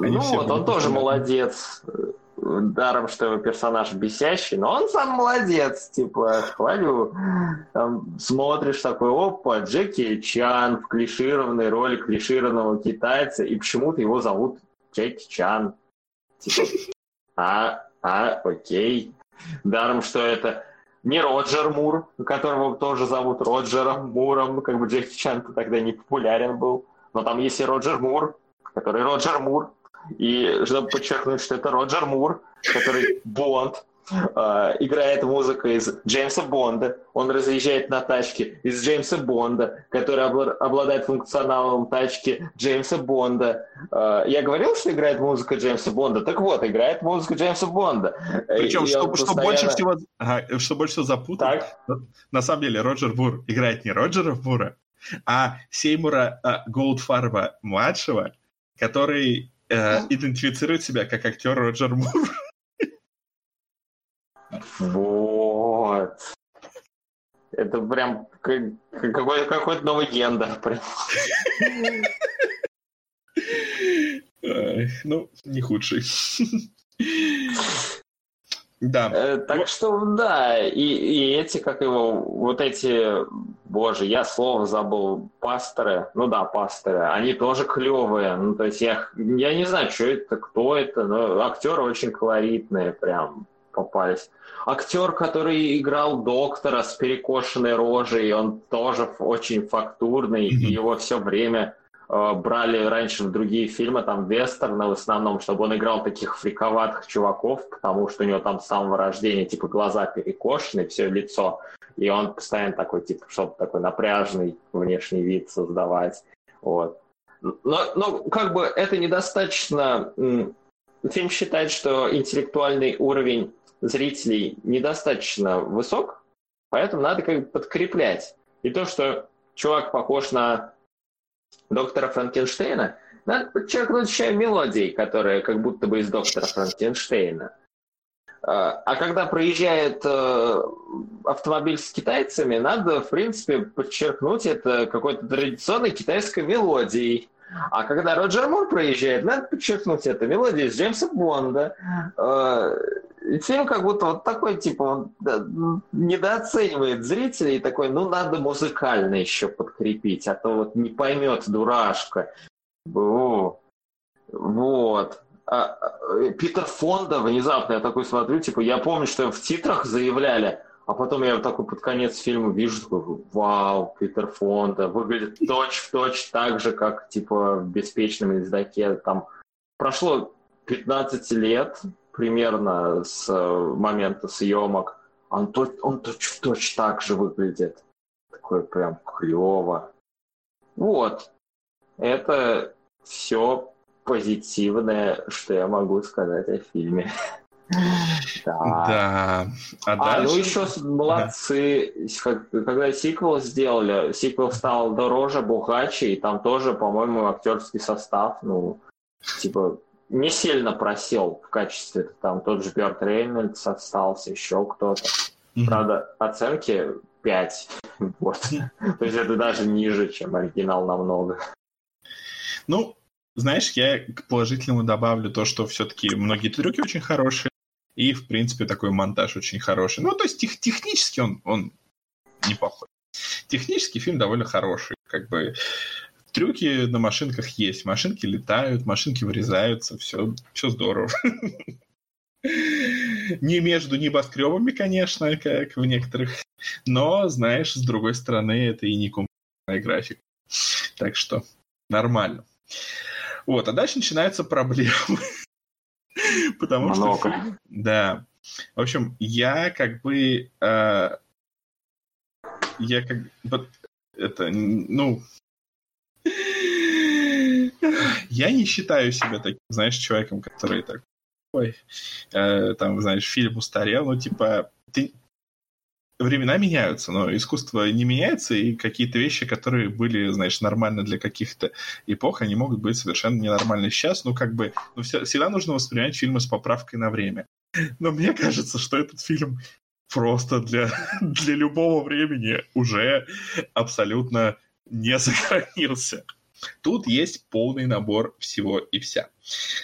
Speaker 2: Они ну вот, он тоже молодец. Даром, что его персонаж бесящий, но он сам молодец, типа, хвалю. Там смотришь такой, опа, Джеки Чан в клишированной роли клишированного китайца, и почему-то его зовут Джеки Чан. Типа, а, а, окей. Даром, что это не Роджер Мур, которого тоже зовут Роджером Муром, как бы Джеки Чан-то тогда не популярен был. Но там есть и Роджер Мур, который Роджер Мур. И чтобы подчеркнуть, что это Роджер Мур, который Бонд, Uh, играет музыка из Джеймса Бонда. Он разъезжает на тачке из Джеймса Бонда, который обладает функционалом тачки Джеймса Бонда. Uh, я говорил, что играет музыка Джеймса Бонда? Так вот, играет музыка Джеймса Бонда.
Speaker 1: Причем, что, постоянно... что больше всего, ага, что больше всего запутано, на самом деле Роджер Бур играет не Роджера Бура, а Сеймура uh, Голдфарба младшего, который э, идентифицирует себя как актер Роджер Мур.
Speaker 2: Вот. Это прям какой, какой-то новый гендер. Прям.
Speaker 1: Ну, не худший. Да.
Speaker 2: Э, так что, да, и, и эти, как его, вот эти, боже, я слово забыл, пасторы, ну да, пасторы, они тоже клевые, ну то есть я, я не знаю, что это, кто это, но актеры очень колоритные прям попались. Актер, который играл доктора с перекошенной рожей, он тоже очень фактурный, mm-hmm. и его все время брали раньше в другие фильмы, там, вестерны в основном, чтобы он играл таких фриковатых чуваков, потому что у него там с самого рождения, типа, глаза перекошены, все лицо, и он постоянно такой, типа, чтобы такой напряжный внешний вид создавать, вот. Но, но как бы это недостаточно... Фильм считает, что интеллектуальный уровень зрителей недостаточно высок, поэтому надо как бы подкреплять. И то, что чувак похож на доктора Франкенштейна, надо подчеркнуть еще мелодии, которые как будто бы из доктора Франкенштейна. А, а когда проезжает э, автомобиль с китайцами, надо, в принципе, подчеркнуть это какой-то традиционной китайской мелодией. А когда Роджер Мур проезжает, надо подчеркнуть это мелодией из Джеймса Бонда. Э, фильм как будто вот такой, типа, он недооценивает зрителей, и такой, ну, надо музыкально еще подкрепить, а то вот не поймет дурашка. О, вот. А, а, Питер Фонда внезапно, я такой смотрю, типа, я помню, что в титрах заявляли, А потом я такой под конец фильма вижу, такой, вау, Питер Фонда, выглядит точь-в-точь так же, как, типа, в «Беспечном ездаке». Там прошло 15 лет примерно с э, момента съемок. Он, он точь-в-точь так же выглядит. Такой прям клево. Вот. Это все позитивное, что я могу сказать о фильме.
Speaker 1: Да. да.
Speaker 2: А, а ну дальше... ну еще молодцы. Да. Когда сиквел сделали, сиквел стал дороже, богаче, и там тоже, по-моему, актерский состав, ну, типа, не сильно просел в качестве. Там тот же Берт Рейнольдс остался, еще кто-то. Mm-hmm. Правда, оценки 5. вот. То есть это даже ниже, чем оригинал намного.
Speaker 1: Ну, знаешь, я к положительному добавлю то, что все-таки многие трюки очень хорошие, и, в принципе, такой монтаж очень хороший. Ну, то есть тех, технически он, он неплохой. Технически фильм довольно хороший. Как бы трюки на машинках есть. Машинки летают, машинки вырезаются, все, все здорово. Не между небоскребами, конечно, как в некоторых. Но, знаешь, с другой стороны, это и не компьютерная графика. Так что нормально. Вот, а дальше начинаются проблемы. Потому Много. что... Да. В общем, я как бы... Э, я как бы... Это, ну... Я не считаю себя таким, знаешь, человеком, который так... Ой, э, там, знаешь, фильм устарел, ну, типа, ты, времена меняются, но искусство не меняется, и какие-то вещи, которые были, знаешь, нормальны для каких-то эпох, они могут быть совершенно ненормальны сейчас. Ну, как бы, ну, всегда нужно воспринимать фильмы с поправкой на время. Но мне кажется, что этот фильм просто для, для любого времени уже абсолютно не сохранился. Тут есть полный набор всего и вся.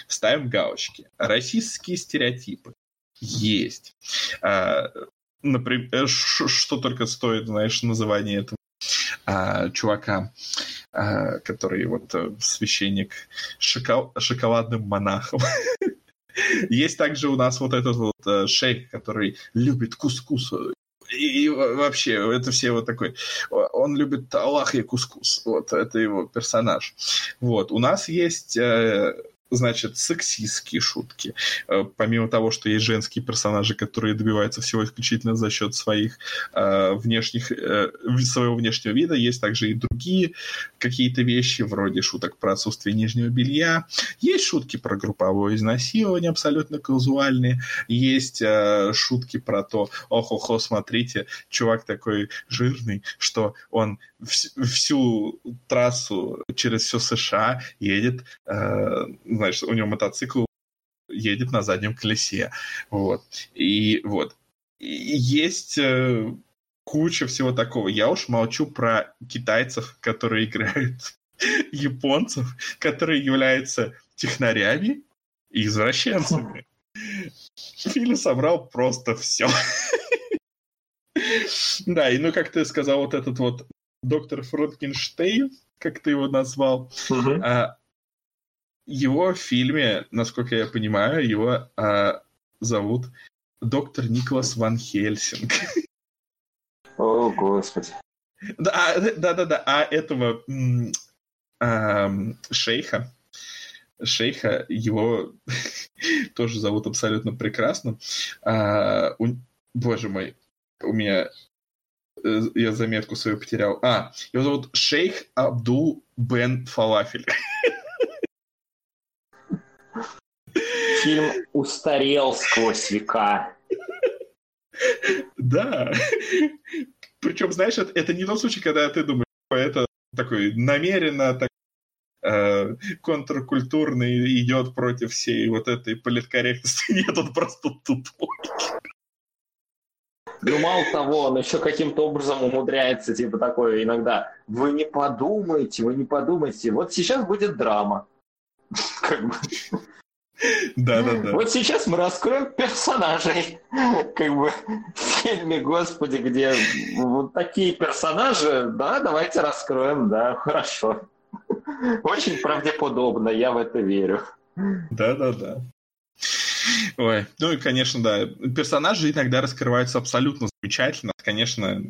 Speaker 1: Ставим галочки. Российские стереотипы есть. А, например, э, что только стоит, знаешь, название этого а, чувака, а, который вот э, священник шокол шоколадным монахом. Есть также у нас вот этот вот э, шейх, который любит кускус. И вообще, это все вот такой... Он любит Аллах и кускус. Вот, это его персонаж. Вот. У нас есть значит, сексистские шутки. Э, помимо того, что есть женские персонажи, которые добиваются всего исключительно за счет своих э, внешних, э, своего внешнего вида, есть также и другие какие-то вещи, вроде шуток про отсутствие нижнего белья. Есть шутки про групповое изнасилование, абсолютно казуальные. Есть э, шутки про то, ох-охо, смотрите, чувак такой жирный, что он вс- всю трассу через все США едет э, знаешь, у него мотоцикл едет на заднем колесе. Вот. И вот. И есть э, куча всего такого. Я уж молчу про китайцев, которые играют японцев, которые являются технарями и извращенцами. Фильм собрал просто все. Да, и ну, как ты сказал, вот этот вот доктор Франкенштейн, как ты его назвал, его в фильме, насколько я понимаю, его а, зовут доктор Николас Ван Хельсинг.
Speaker 2: О, господи.
Speaker 1: Да, да, да, да. А этого а, шейха, шейха, его тоже зовут абсолютно прекрасно. А, у, боже мой, у меня э, я заметку свою потерял. А, его зовут Шейх Абдул Бен Фалафель.
Speaker 2: Фильм устарел сквозь века.
Speaker 1: Да. Причем, знаешь, это, это не тот случай, когда ты думаешь, это такой намеренно так, э, контркультурный идет против всей вот этой политкорректности. Нет, он просто тупой.
Speaker 2: Ну, мало того, он еще каким-то образом умудряется, типа, такое иногда. Вы не подумайте, вы не подумайте. Вот сейчас будет драма. Как бы.
Speaker 1: Да, да, да.
Speaker 2: Вот сейчас мы раскроем персонажей. Как бы в фильме, господи, где вот такие персонажи, да, давайте раскроем, да, хорошо. Очень правдеподобно, я в это верю.
Speaker 1: Да, да, да. Ой, ну и, конечно, да, персонажи иногда раскрываются абсолютно замечательно. Конечно,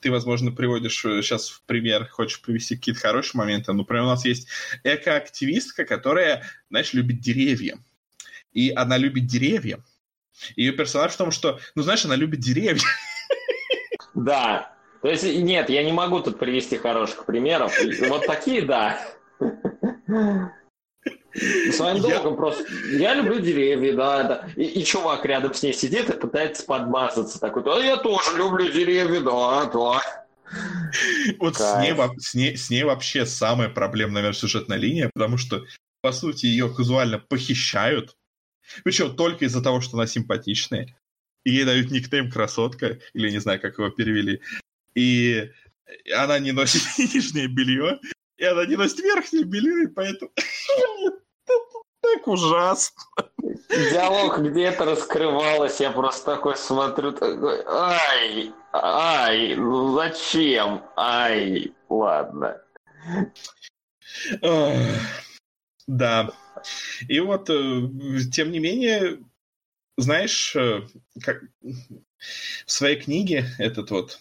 Speaker 1: ты, возможно, приводишь сейчас в пример, хочешь привести какие-то хорошие моменты. Например, у нас есть экоактивистка, которая, знаешь, любит деревья. И она любит деревья. Ее персонаж в том, что, ну, знаешь, она любит деревья.
Speaker 2: Да. То есть, нет, я не могу тут привести хороших примеров. Вот такие, да. Своим долгом я... просто. Я люблю деревья, да, да. И, и чувак рядом с ней сидит и пытается подмазаться. Такой, да, я тоже люблю деревья, да, да.
Speaker 1: Вот с ней, с, ней, с ней вообще самая проблемная, наверное, сюжетная линия, потому что, по сути, ее казуально похищают. Причем только из-за того, что она симпатичная. И ей дают никнейм красотка, или не знаю, как его перевели. И она не носит нижнее белье, и она не носит верхнее белье, и поэтому так ужасно.
Speaker 2: Диалог где-то раскрывалось, я просто такой смотрю, такой, ай, ай, ну зачем, ай, ладно.
Speaker 1: Да. И вот, э, тем не менее, знаешь, э, как в своей книге этот вот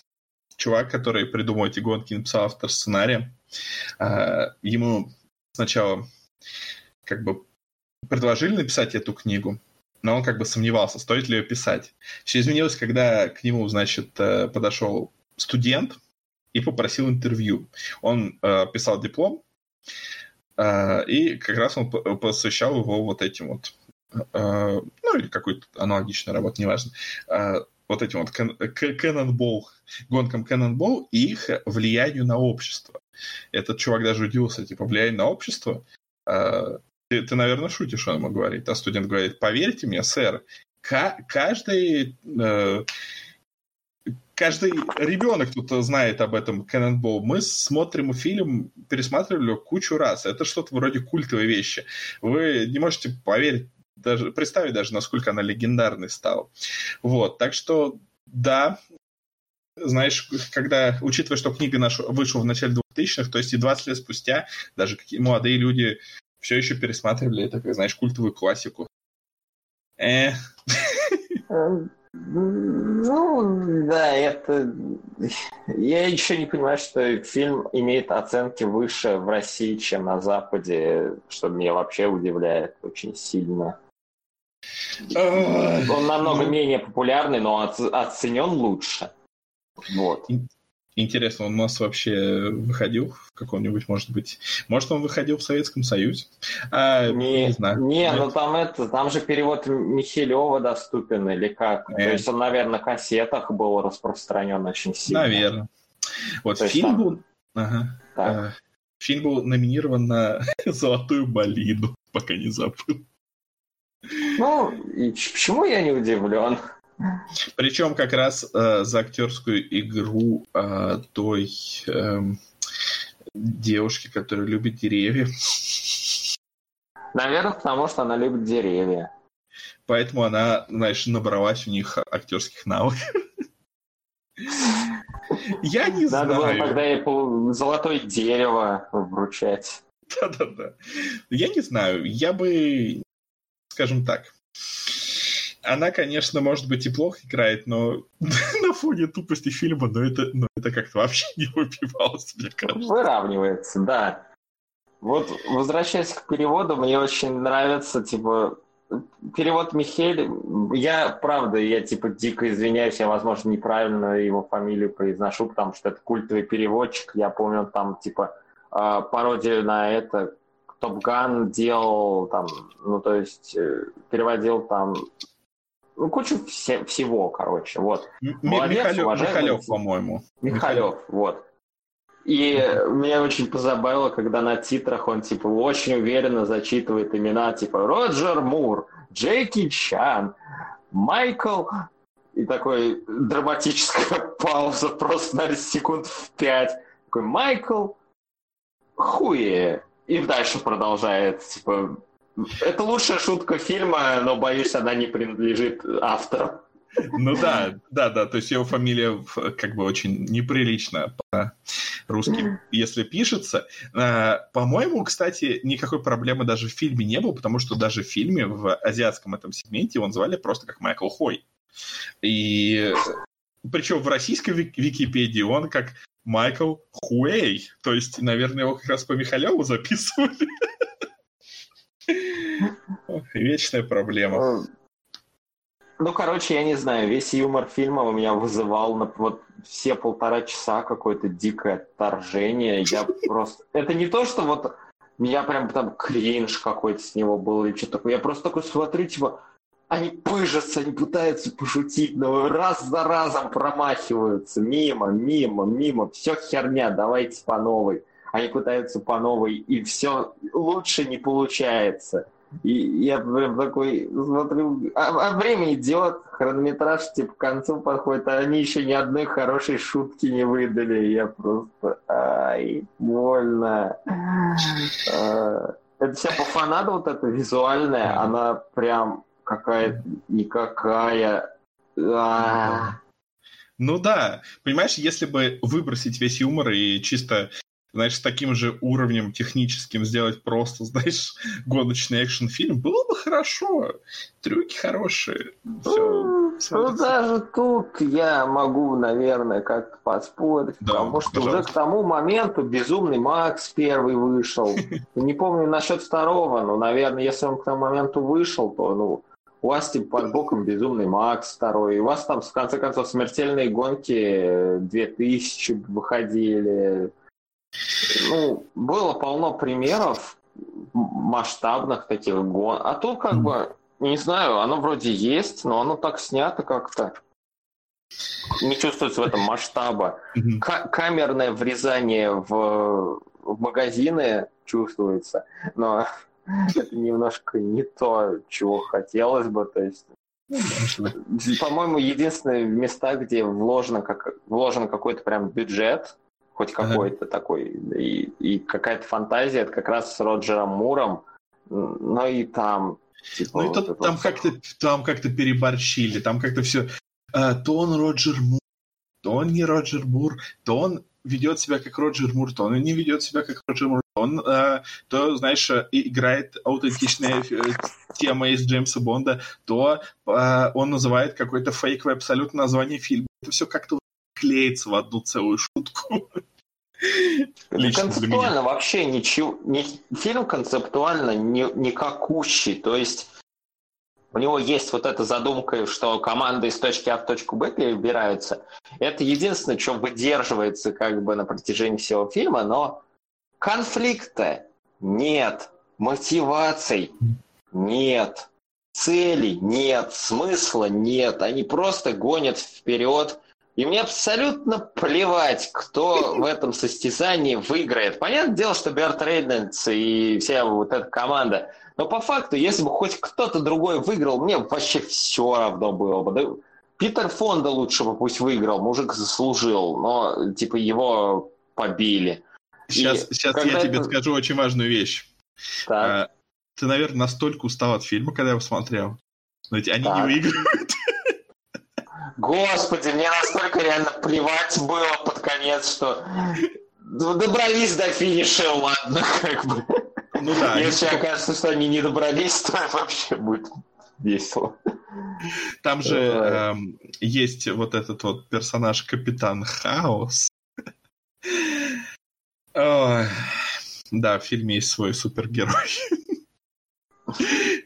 Speaker 1: чувак, который придумал эти гонки, написал автор сценария, э, ему сначала как бы предложили написать эту книгу, но он как бы сомневался, стоит ли ее писать. Все изменилось, когда к нему, значит, подошел студент и попросил интервью. Он э, писал диплом, и как раз он посвящал его вот этим вот, э, ну или какой-то аналогичной работе, неважно, э, вот этим вот Cannonball, гонкам Cannonball и их влиянию на общество. Этот чувак даже удивился, типа, влияние на общество. Э, ты, ты, наверное, шутишь, он ему говорит. А студент говорит, поверьте мне, сэр, каждый... Э, каждый ребенок тут знает об этом Cannonball. Мы смотрим фильм, пересматривали кучу раз. Это что-то вроде культовой вещи. Вы не можете поверить, даже представить даже, насколько она легендарной стала. Вот, так что, да, знаешь, когда, учитывая, что книга наша вышла в начале 2000-х, то есть и 20 лет спустя, даже какие молодые люди все еще пересматривали это, знаешь, культовую классику. Э.
Speaker 2: Ну, да, это... Я еще не понимаю, что фильм имеет оценки выше в России, чем на Западе, что меня вообще удивляет очень сильно. Он намного ну. менее популярный, но оценен лучше. Вот.
Speaker 1: Интересно, он у нас вообще выходил в каком-нибудь, может быть... Может, он выходил в Советском Союзе?
Speaker 2: А, не, не знаю. Не, ну там это, там же перевод Михелева доступен, или как? Э. То есть он, наверное, на кассетах был распространен очень сильно.
Speaker 1: Наверное. Вот То фильм там... был... Ага. А, фильм был номинирован на «Золотую малину», пока не забыл.
Speaker 2: Ну, и почему я не удивлен?
Speaker 1: Причем как раз э, за актерскую игру э, той э, девушки, которая любит деревья.
Speaker 2: Наверное, потому что она любит деревья.
Speaker 1: Поэтому она, знаешь, набралась у них актерских навыков. Я не знаю. Надо было
Speaker 2: тогда ей золотое дерево вручать.
Speaker 1: Да-да-да. Я не знаю. Я бы, скажем так, она, конечно, может быть и плохо играет, но на фоне тупости фильма, но это, но это как-то вообще не выбивалось, мне кажется.
Speaker 2: Выравнивается, да. Вот, возвращаясь к переводу, мне очень нравится, типа, перевод Михель, я, правда, я, типа, дико извиняюсь, я, возможно, неправильно его фамилию произношу, потому что это культовый переводчик, я помню, там, типа, а, пародию на это, Топ Ган делал там, ну, то есть, э, переводил там кучу все, всего, короче, вот.
Speaker 1: Молодец, Михалев, Михалев, по-моему.
Speaker 2: Михалев, вот. И меня очень позабавило, когда на титрах он, типа, очень уверенно зачитывает имена, типа, Роджер Мур, Джеки Чан, Майкл... И такой драматическая пауза просто на секунд в пять. Такой, Майкл Хуе. И дальше продолжает, типа, это лучшая шутка фильма, но, боюсь, она не принадлежит автору.
Speaker 1: Ну да, да, да, то есть его фамилия как бы очень неприлично по-русски, если пишется. А, по-моему, кстати, никакой проблемы даже в фильме не было, потому что даже в фильме, в азиатском этом сегменте, его звали просто как Майкл Хой. И причем в российской Википедии он как Майкл Хуэй. То есть, наверное, его как раз по Михалеву записывали. Вечная проблема.
Speaker 2: Ну, короче, я не знаю, весь юмор фильма у меня вызывал на вот все полтора часа какое-то дикое отторжение. Я просто... Это не то, что вот меня прям там кринж какой-то с него был или что-то такое. Я просто такой смотрю, типа, они пыжатся, они пытаются пошутить, но раз за разом промахиваются. Мимо, мимо, мимо. Все херня, давайте по новой. Они пытаются по новой, и все лучше не получается. И я прям такой смотрю, а, а время идет, хронометраж типа к концу подходит, а они еще ни одной хорошей шутки не выдали. Я просто, ай, больно. А, это вся пофанада вот эта визуальная, она прям какая-то никакая. А.
Speaker 1: Ну да, понимаешь, если бы выбросить весь юмор и чисто знаешь, с таким же уровнем техническим сделать просто, знаешь, гоночный экшн-фильм, было бы хорошо. Трюки хорошие.
Speaker 2: Все, ну, даже тут я могу, наверное, как-то поспорить, да, потому что пожалуйста. уже к тому моменту Безумный Макс первый вышел. Не помню насчет второго, но, наверное, если он к тому моменту вышел, то, ну, у вас типа под боком Безумный Макс второй, у вас там, в конце концов, смертельные гонки 2000 выходили, ну, было полно примеров масштабных таких гон. А тут как бы, не знаю, оно вроде есть, но оно так снято как-то. Не чувствуется в этом масштаба. К- камерное врезание в, в магазины чувствуется, но это немножко не то, чего хотелось бы. То есть, по-моему, единственные места, где вложено, как, вложен какой-то прям бюджет, хоть какой-то ага. такой, и, и какая-то фантазия, это как раз с Роджером Муром, но и там...
Speaker 1: Типа, ну и вот там, как-то, там как-то переборщили, там как-то все... А, то он Роджер Мур, то он не Роджер Мур, то он ведет себя как Роджер Мур, то он не ведет себя как Роджер Мур, он а, то, знаешь, играет аутентичная э, тема из Джеймса Бонда, то а, он называет какой-то фейковый абсолютно название фильма. Это все как-то клеится в одну целую шутку.
Speaker 2: Лично концептуально вообще ничего, не, фильм концептуально не, никакущий, то есть у него есть вот эта задумка, что команда из точки А в точку Б перебираются. Это единственное, что выдерживается как бы на протяжении всего фильма, но конфликта нет, мотиваций нет, целей нет, смысла нет. Они просто гонят вперед и мне абсолютно плевать, кто в этом состязании выиграет. Понятное дело, что Берт Рейнольдс и вся вот эта команда. Но по факту, если бы хоть кто-то другой выиграл, мне вообще все равно было бы. Питер Фонда лучше бы пусть выиграл, мужик заслужил, но типа его побили.
Speaker 1: Сейчас, и сейчас я это... тебе скажу очень важную вещь. Так. А, ты, наверное, настолько устал от фильма, когда его смотрел. Но ведь они так. не выигрывают.
Speaker 2: Господи, мне настолько реально плевать было под конец, что добрались до финиша, ладно, как бы. Ну да. Если они... окажется, что они не добрались, то вообще будет весело.
Speaker 1: Там же э, есть вот этот вот персонаж Капитан Хаос. Ой. Да, в фильме есть свой супергерой.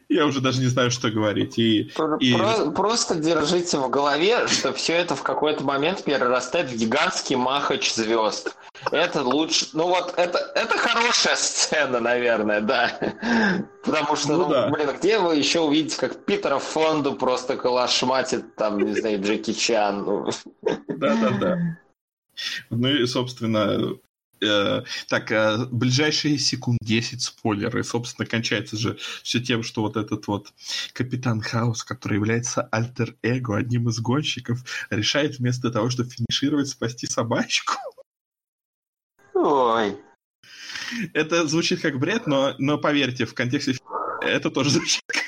Speaker 1: Я уже даже не знаю, что говорить. И,
Speaker 2: Про- и... Просто держите в голове, что все это в какой-то момент перерастает в гигантский махач звезд. Это лучше. Ну вот, это, это хорошая сцена, наверное, да. Потому что, ну, ну да. блин, где вы еще увидите, как Питера Фонду просто калашматит, там, не знаю, Джеки Чан. Ну.
Speaker 1: Да-да-да. Ну и, собственно, Э, так, э, ближайшие секунд 10 спойлеры. Собственно, кончается же все тем, что вот этот вот Капитан Хаус, который является альтер-эго, одним из гонщиков, решает вместо того, чтобы финишировать, спасти собачку.
Speaker 2: Ой.
Speaker 1: Это звучит как бред, но, но поверьте, в контексте это тоже звучит как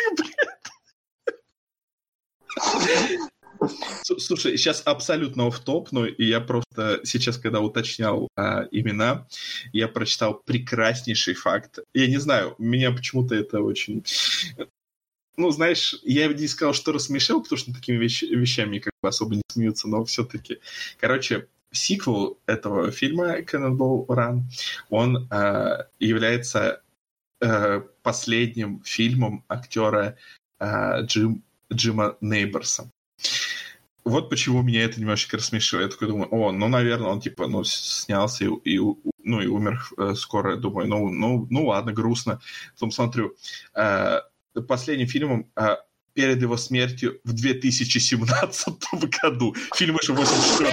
Speaker 1: Слушай, сейчас абсолютно в топ но я просто сейчас, когда уточнял а, имена, я прочитал прекраснейший факт. Я не знаю, меня почему-то это очень ну, знаешь, я не сказал, что рассмешил, потому что такими вещ- вещами как бы особо не смеются, но все-таки. Короче, сиквел этого фильма Cannonball Run, он э, является э, последним фильмом актера э, Джим, Джима Нейборса. Вот почему меня это немножечко рассмешило. Я такой думаю, о, ну, наверное, он, типа, ну, снялся и, и, ну, и умер э, скоро. Думаю, ну, ну, ну, ладно, грустно. Потом смотрю, э, последним фильмом э, перед его смертью в 2017 году. Фильм еще 84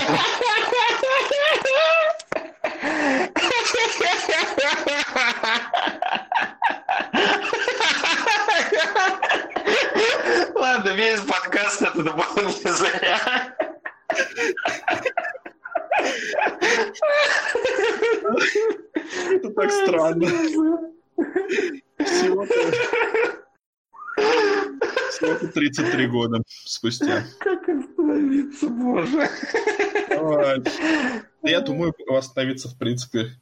Speaker 2: Ладно, весь подкаст это был не зря.
Speaker 1: Это так странно. Всего-то всего 33 года спустя.
Speaker 2: Как остановиться, боже.
Speaker 1: Я думаю, остановиться, в принципе,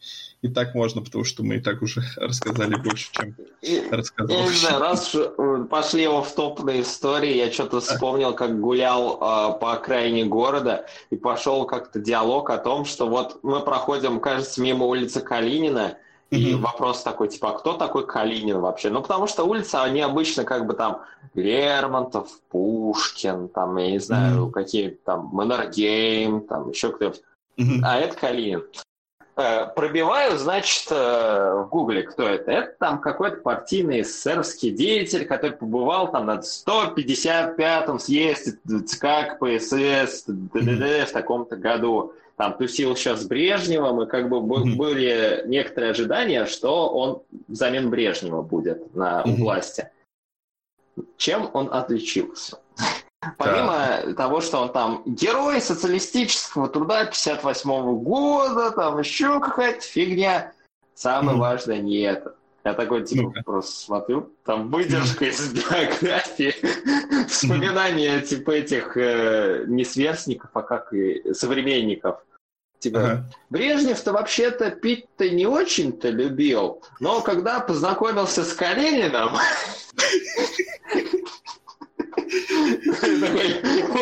Speaker 1: и так можно, потому что мы и так уже рассказали больше, чем рассказал.
Speaker 2: Я не знаю, раз э, пошли его в топные истории, я что-то вспомнил, как гулял э, по окраине города, и пошел как-то диалог о том, что вот мы проходим, кажется, мимо улицы Калинина, и
Speaker 1: Мгм.
Speaker 2: вопрос такой, типа, а кто такой Калинин вообще? Ну, потому что улицы, они обычно как бы там Лермонтов, Пушкин, там, я не знаю,
Speaker 1: Мгм.
Speaker 2: какие там, Маннергейм, там, еще кто-то.
Speaker 1: Мгм.
Speaker 2: А это Калинин. Э, Пробиваю, значит, э, в гугле, кто это. Это там какой-то партийный эсеровский деятель, который побывал там на 155-м съезде ЦК КПСС ДДД в таком-то году. Там тусил еще с Брежневым, и как бы
Speaker 1: Мгм.
Speaker 2: были некоторые ожидания, что он взамен Брежнева будет на,
Speaker 1: Мгм.
Speaker 2: власти. Чем он отличился? Помимо того, что он там герой социалистического труда 58 года, там еще какая-то фигня, самое
Speaker 1: Мгм.
Speaker 2: важное не это. Я такой, типа,
Speaker 1: Ну-ка.
Speaker 2: просто смотрю, там выдержка из биографии, вспоминания, типа, этих э, не сверстников, а как и современников. Типа,
Speaker 1: Ага.
Speaker 2: Брежнев-то вообще-то пить-то не очень-то любил, но когда познакомился с Калининым,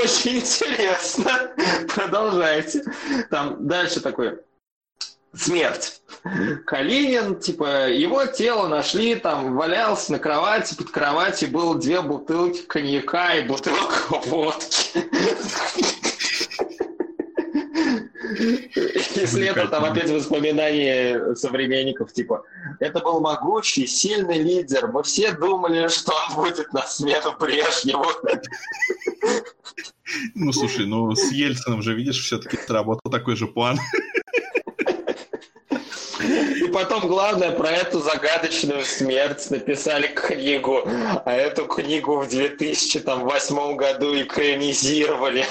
Speaker 2: очень интересно, продолжайте. Там дальше такой, смерть. Калинин, типа, его тело нашли, там, валялся на кровати, под кроватью было две бутылки коньяка и бутылка водки. Если это там опять воспоминания современников, типа, это был могучий, сильный лидер. Мы все думали, что он будет на смену Брежневу.
Speaker 1: Ну, слушай, ну, с Ельцином же, видишь, все-таки сработал такой же план.
Speaker 2: И потом, главное, про эту загадочную смерть написали книгу, а эту книгу в 2008 году экранизировали.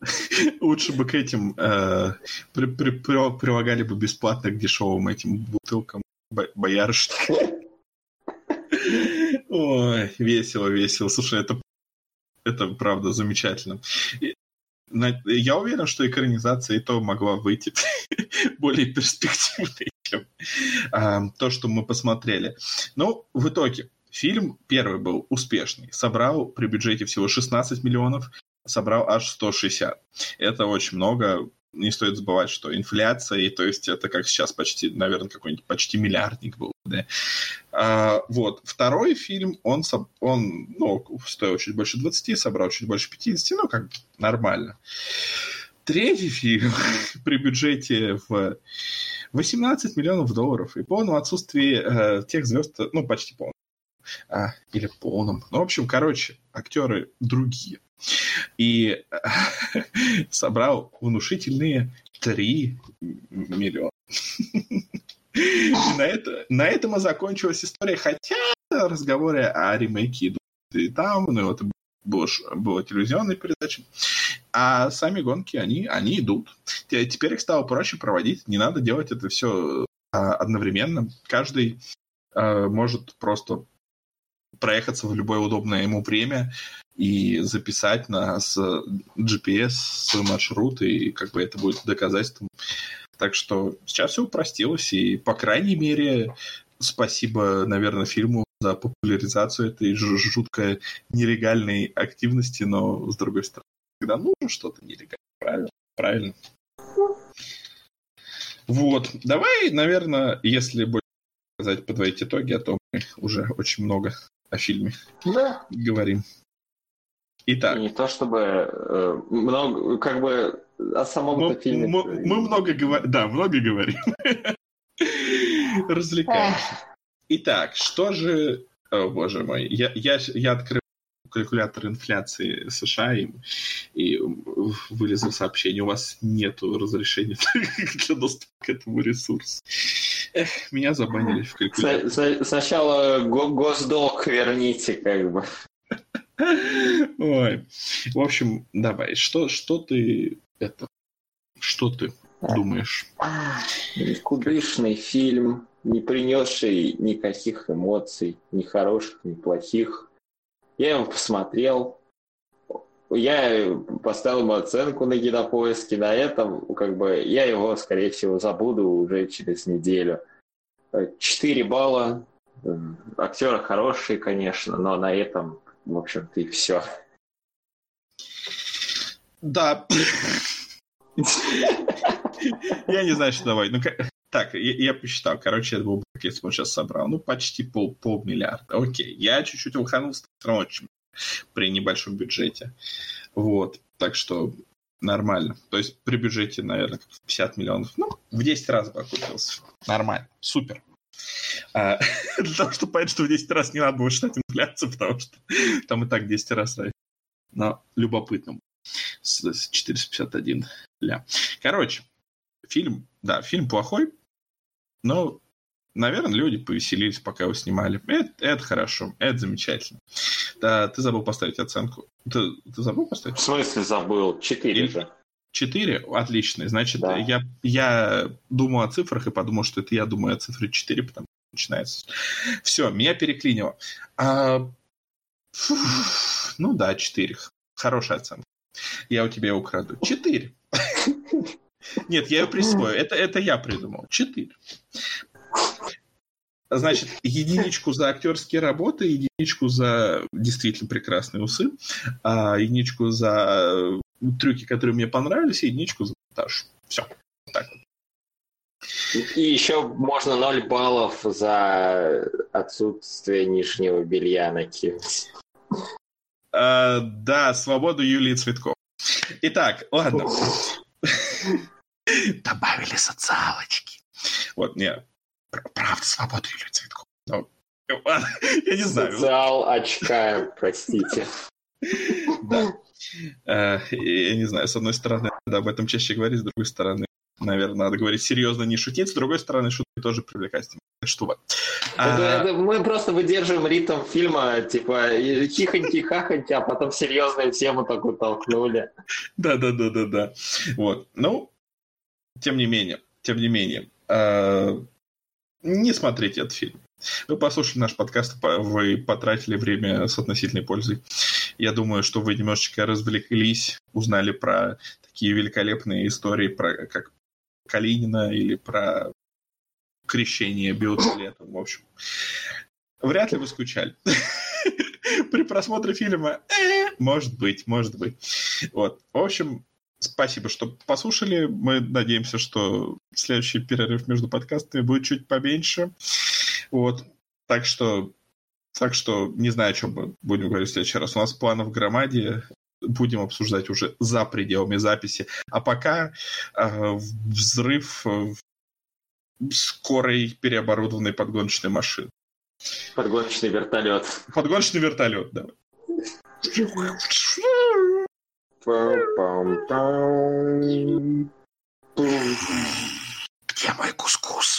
Speaker 1: Лучше бы к этим э, при- при- при- прилагали бы бесплатно к дешевым этим бутылкам бо-. Ой, весело, весело. Слушай, это, это правда замечательно. Я уверен, что экранизация и то могла выйти более перспективной, чем а, то, что мы посмотрели. Но в итоге фильм первый был успешный. Собрал при бюджете всего 16 миллионов, собрал аж 160. Это очень много. Не стоит забывать, что инфляция, и то есть это как сейчас почти, наверное, какой-нибудь почти миллиардник был. Да? А, вот. Второй фильм, он, он ну, стоил чуть больше 20, собрал чуть больше 50, ну, как нормально. Третий фильм при бюджете в 18 миллионов долларов и полном отсутствии э, тех звезд, ну, почти полном, а, или полном. Ну, в общем, короче, актеры другие. И э, собрал внушительные 3 миллиона. На, это, на этом и закончилась история, хотя разговоры о ремейке идут и там, ну, это было, телевизионная передача. А сами гонки, они, они идут. Те- Теперь их стало проще проводить, не надо делать это все одновременно. Каждый э, может просто проехаться в любое удобное ему время и записать на с GPS свой маршрут, и как бы это будет доказательством. Так что сейчас все упростилось, и, по крайней мере, спасибо, наверное, фильму за популяризацию этой жутко нелегальной активности, но с другой стороны, когда нужно что-то нелегальное, правильно? Правильно. Вот, давай, наверное, если больше сказать, подводить итоги, а то мы уже очень много о фильме
Speaker 2: да.
Speaker 1: говорим.
Speaker 2: Итак. Не то чтобы э, много, как бы о самом мы, фильме.
Speaker 1: Мы, мы много говорим, да, много говорим. Развлекаемся. Итак, что же, о боже мой, я, я, я открыл калькулятор инфляции США и, и вылезло сообщение, у вас нет разрешения для доступа к этому ресурсу. Эх, меня забанили в
Speaker 2: калькуляторе. Сначала госдолг верните, как бы.
Speaker 1: Ой. В общем, давай, что, что ты это что ты думаешь?
Speaker 2: Никудышный фильм, не принесший никаких эмоций, ни хороших, ни плохих. Я его посмотрел, я поставил ему оценку на кинопоиске, на этом как бы я его, скорее всего, забуду уже через неделю. Четыре балла, актеры хорошие, конечно, но на этом, в общем-то, и все.
Speaker 1: Да. Я не знаю, что давай. Ну, так, я, я посчитал. Короче, это был если бы он сейчас собрал. Ну, почти пол, полмиллиарда. Окей. Я чуть-чуть уханул очень при небольшом бюджете. Вот. Так что нормально. То есть при бюджете, наверное, 50 миллионов. Ну, в 10 раз бы окупился. Нормально. Супер. А, для того, чтобы понять, что в 10 раз не надо считать инфляцию, потому что там и так 10 раз разница. Но любопытно. С 451 ля. Короче, фильм, да, фильм плохой, но, наверное, люди повеселились, пока его снимали. Это, это хорошо, это замечательно. Да, ты забыл поставить оценку. Ты, ты забыл поставить?
Speaker 2: В смысле забыл? Четыре же.
Speaker 1: Четыре? Отлично. Значит, да. я, я думаю о цифрах и подумал, что это я думаю о цифре четыре, потому что начинается. Все, меня переклинило. А... Фу, ну да, четыре. Хорошая оценка. Я у тебя украду. Четыре. Нет, я ее присвою. Это, это я придумал. Четыре. Значит, единичку за актерские работы, единичку за действительно прекрасные усы, а единичку за трюки, которые мне понравились, и единичку за монтаж. Все. Так вот.
Speaker 2: И еще можно 0 баллов за отсутствие нижнего белья накинуть.
Speaker 1: А, да, свободу Юлии Цветков. Итак, ладно. Добавили социалочки. Вот, не, правда, свободу Юлии Цветков. Ну, я не знаю.
Speaker 2: Социал очка, простите.
Speaker 1: Да. Э, я не знаю, с одной стороны, надо об этом чаще говорить, с другой стороны, наверное, надо говорить серьезно, не шутить, с другой стороны, шутки тоже привлекательны. Что вот.
Speaker 2: А... Мы просто выдерживаем ритм фильма, типа хихоньки-хахоньки, а потом серьезную тему такую толкнули.
Speaker 1: Да-да-да-да-да. Вот. Ну, тем не менее, тем не менее, э, не смотрите этот фильм. Вы послушали наш подкаст, вы потратили время с относительной пользой. Я думаю, что вы немножечко развлеклись, узнали про такие великолепные истории, про как Калинина или про крещение биоцилетом, в общем. Вряд ли вы скучали. При просмотре фильма, э, может быть, может быть. Вот. В общем, Спасибо, что послушали. Мы надеемся, что следующий перерыв между подкастами будет чуть поменьше. Вот. Так что, так что не знаю, о чем мы будем говорить в следующий раз. У нас планов в громаде. Будем обсуждать уже за пределами записи. А пока э, взрыв э, скорой переоборудованной подгоночной машины.
Speaker 2: Подгоночный вертолет.
Speaker 1: Подгоночный вертолет, да. Где мой кускус?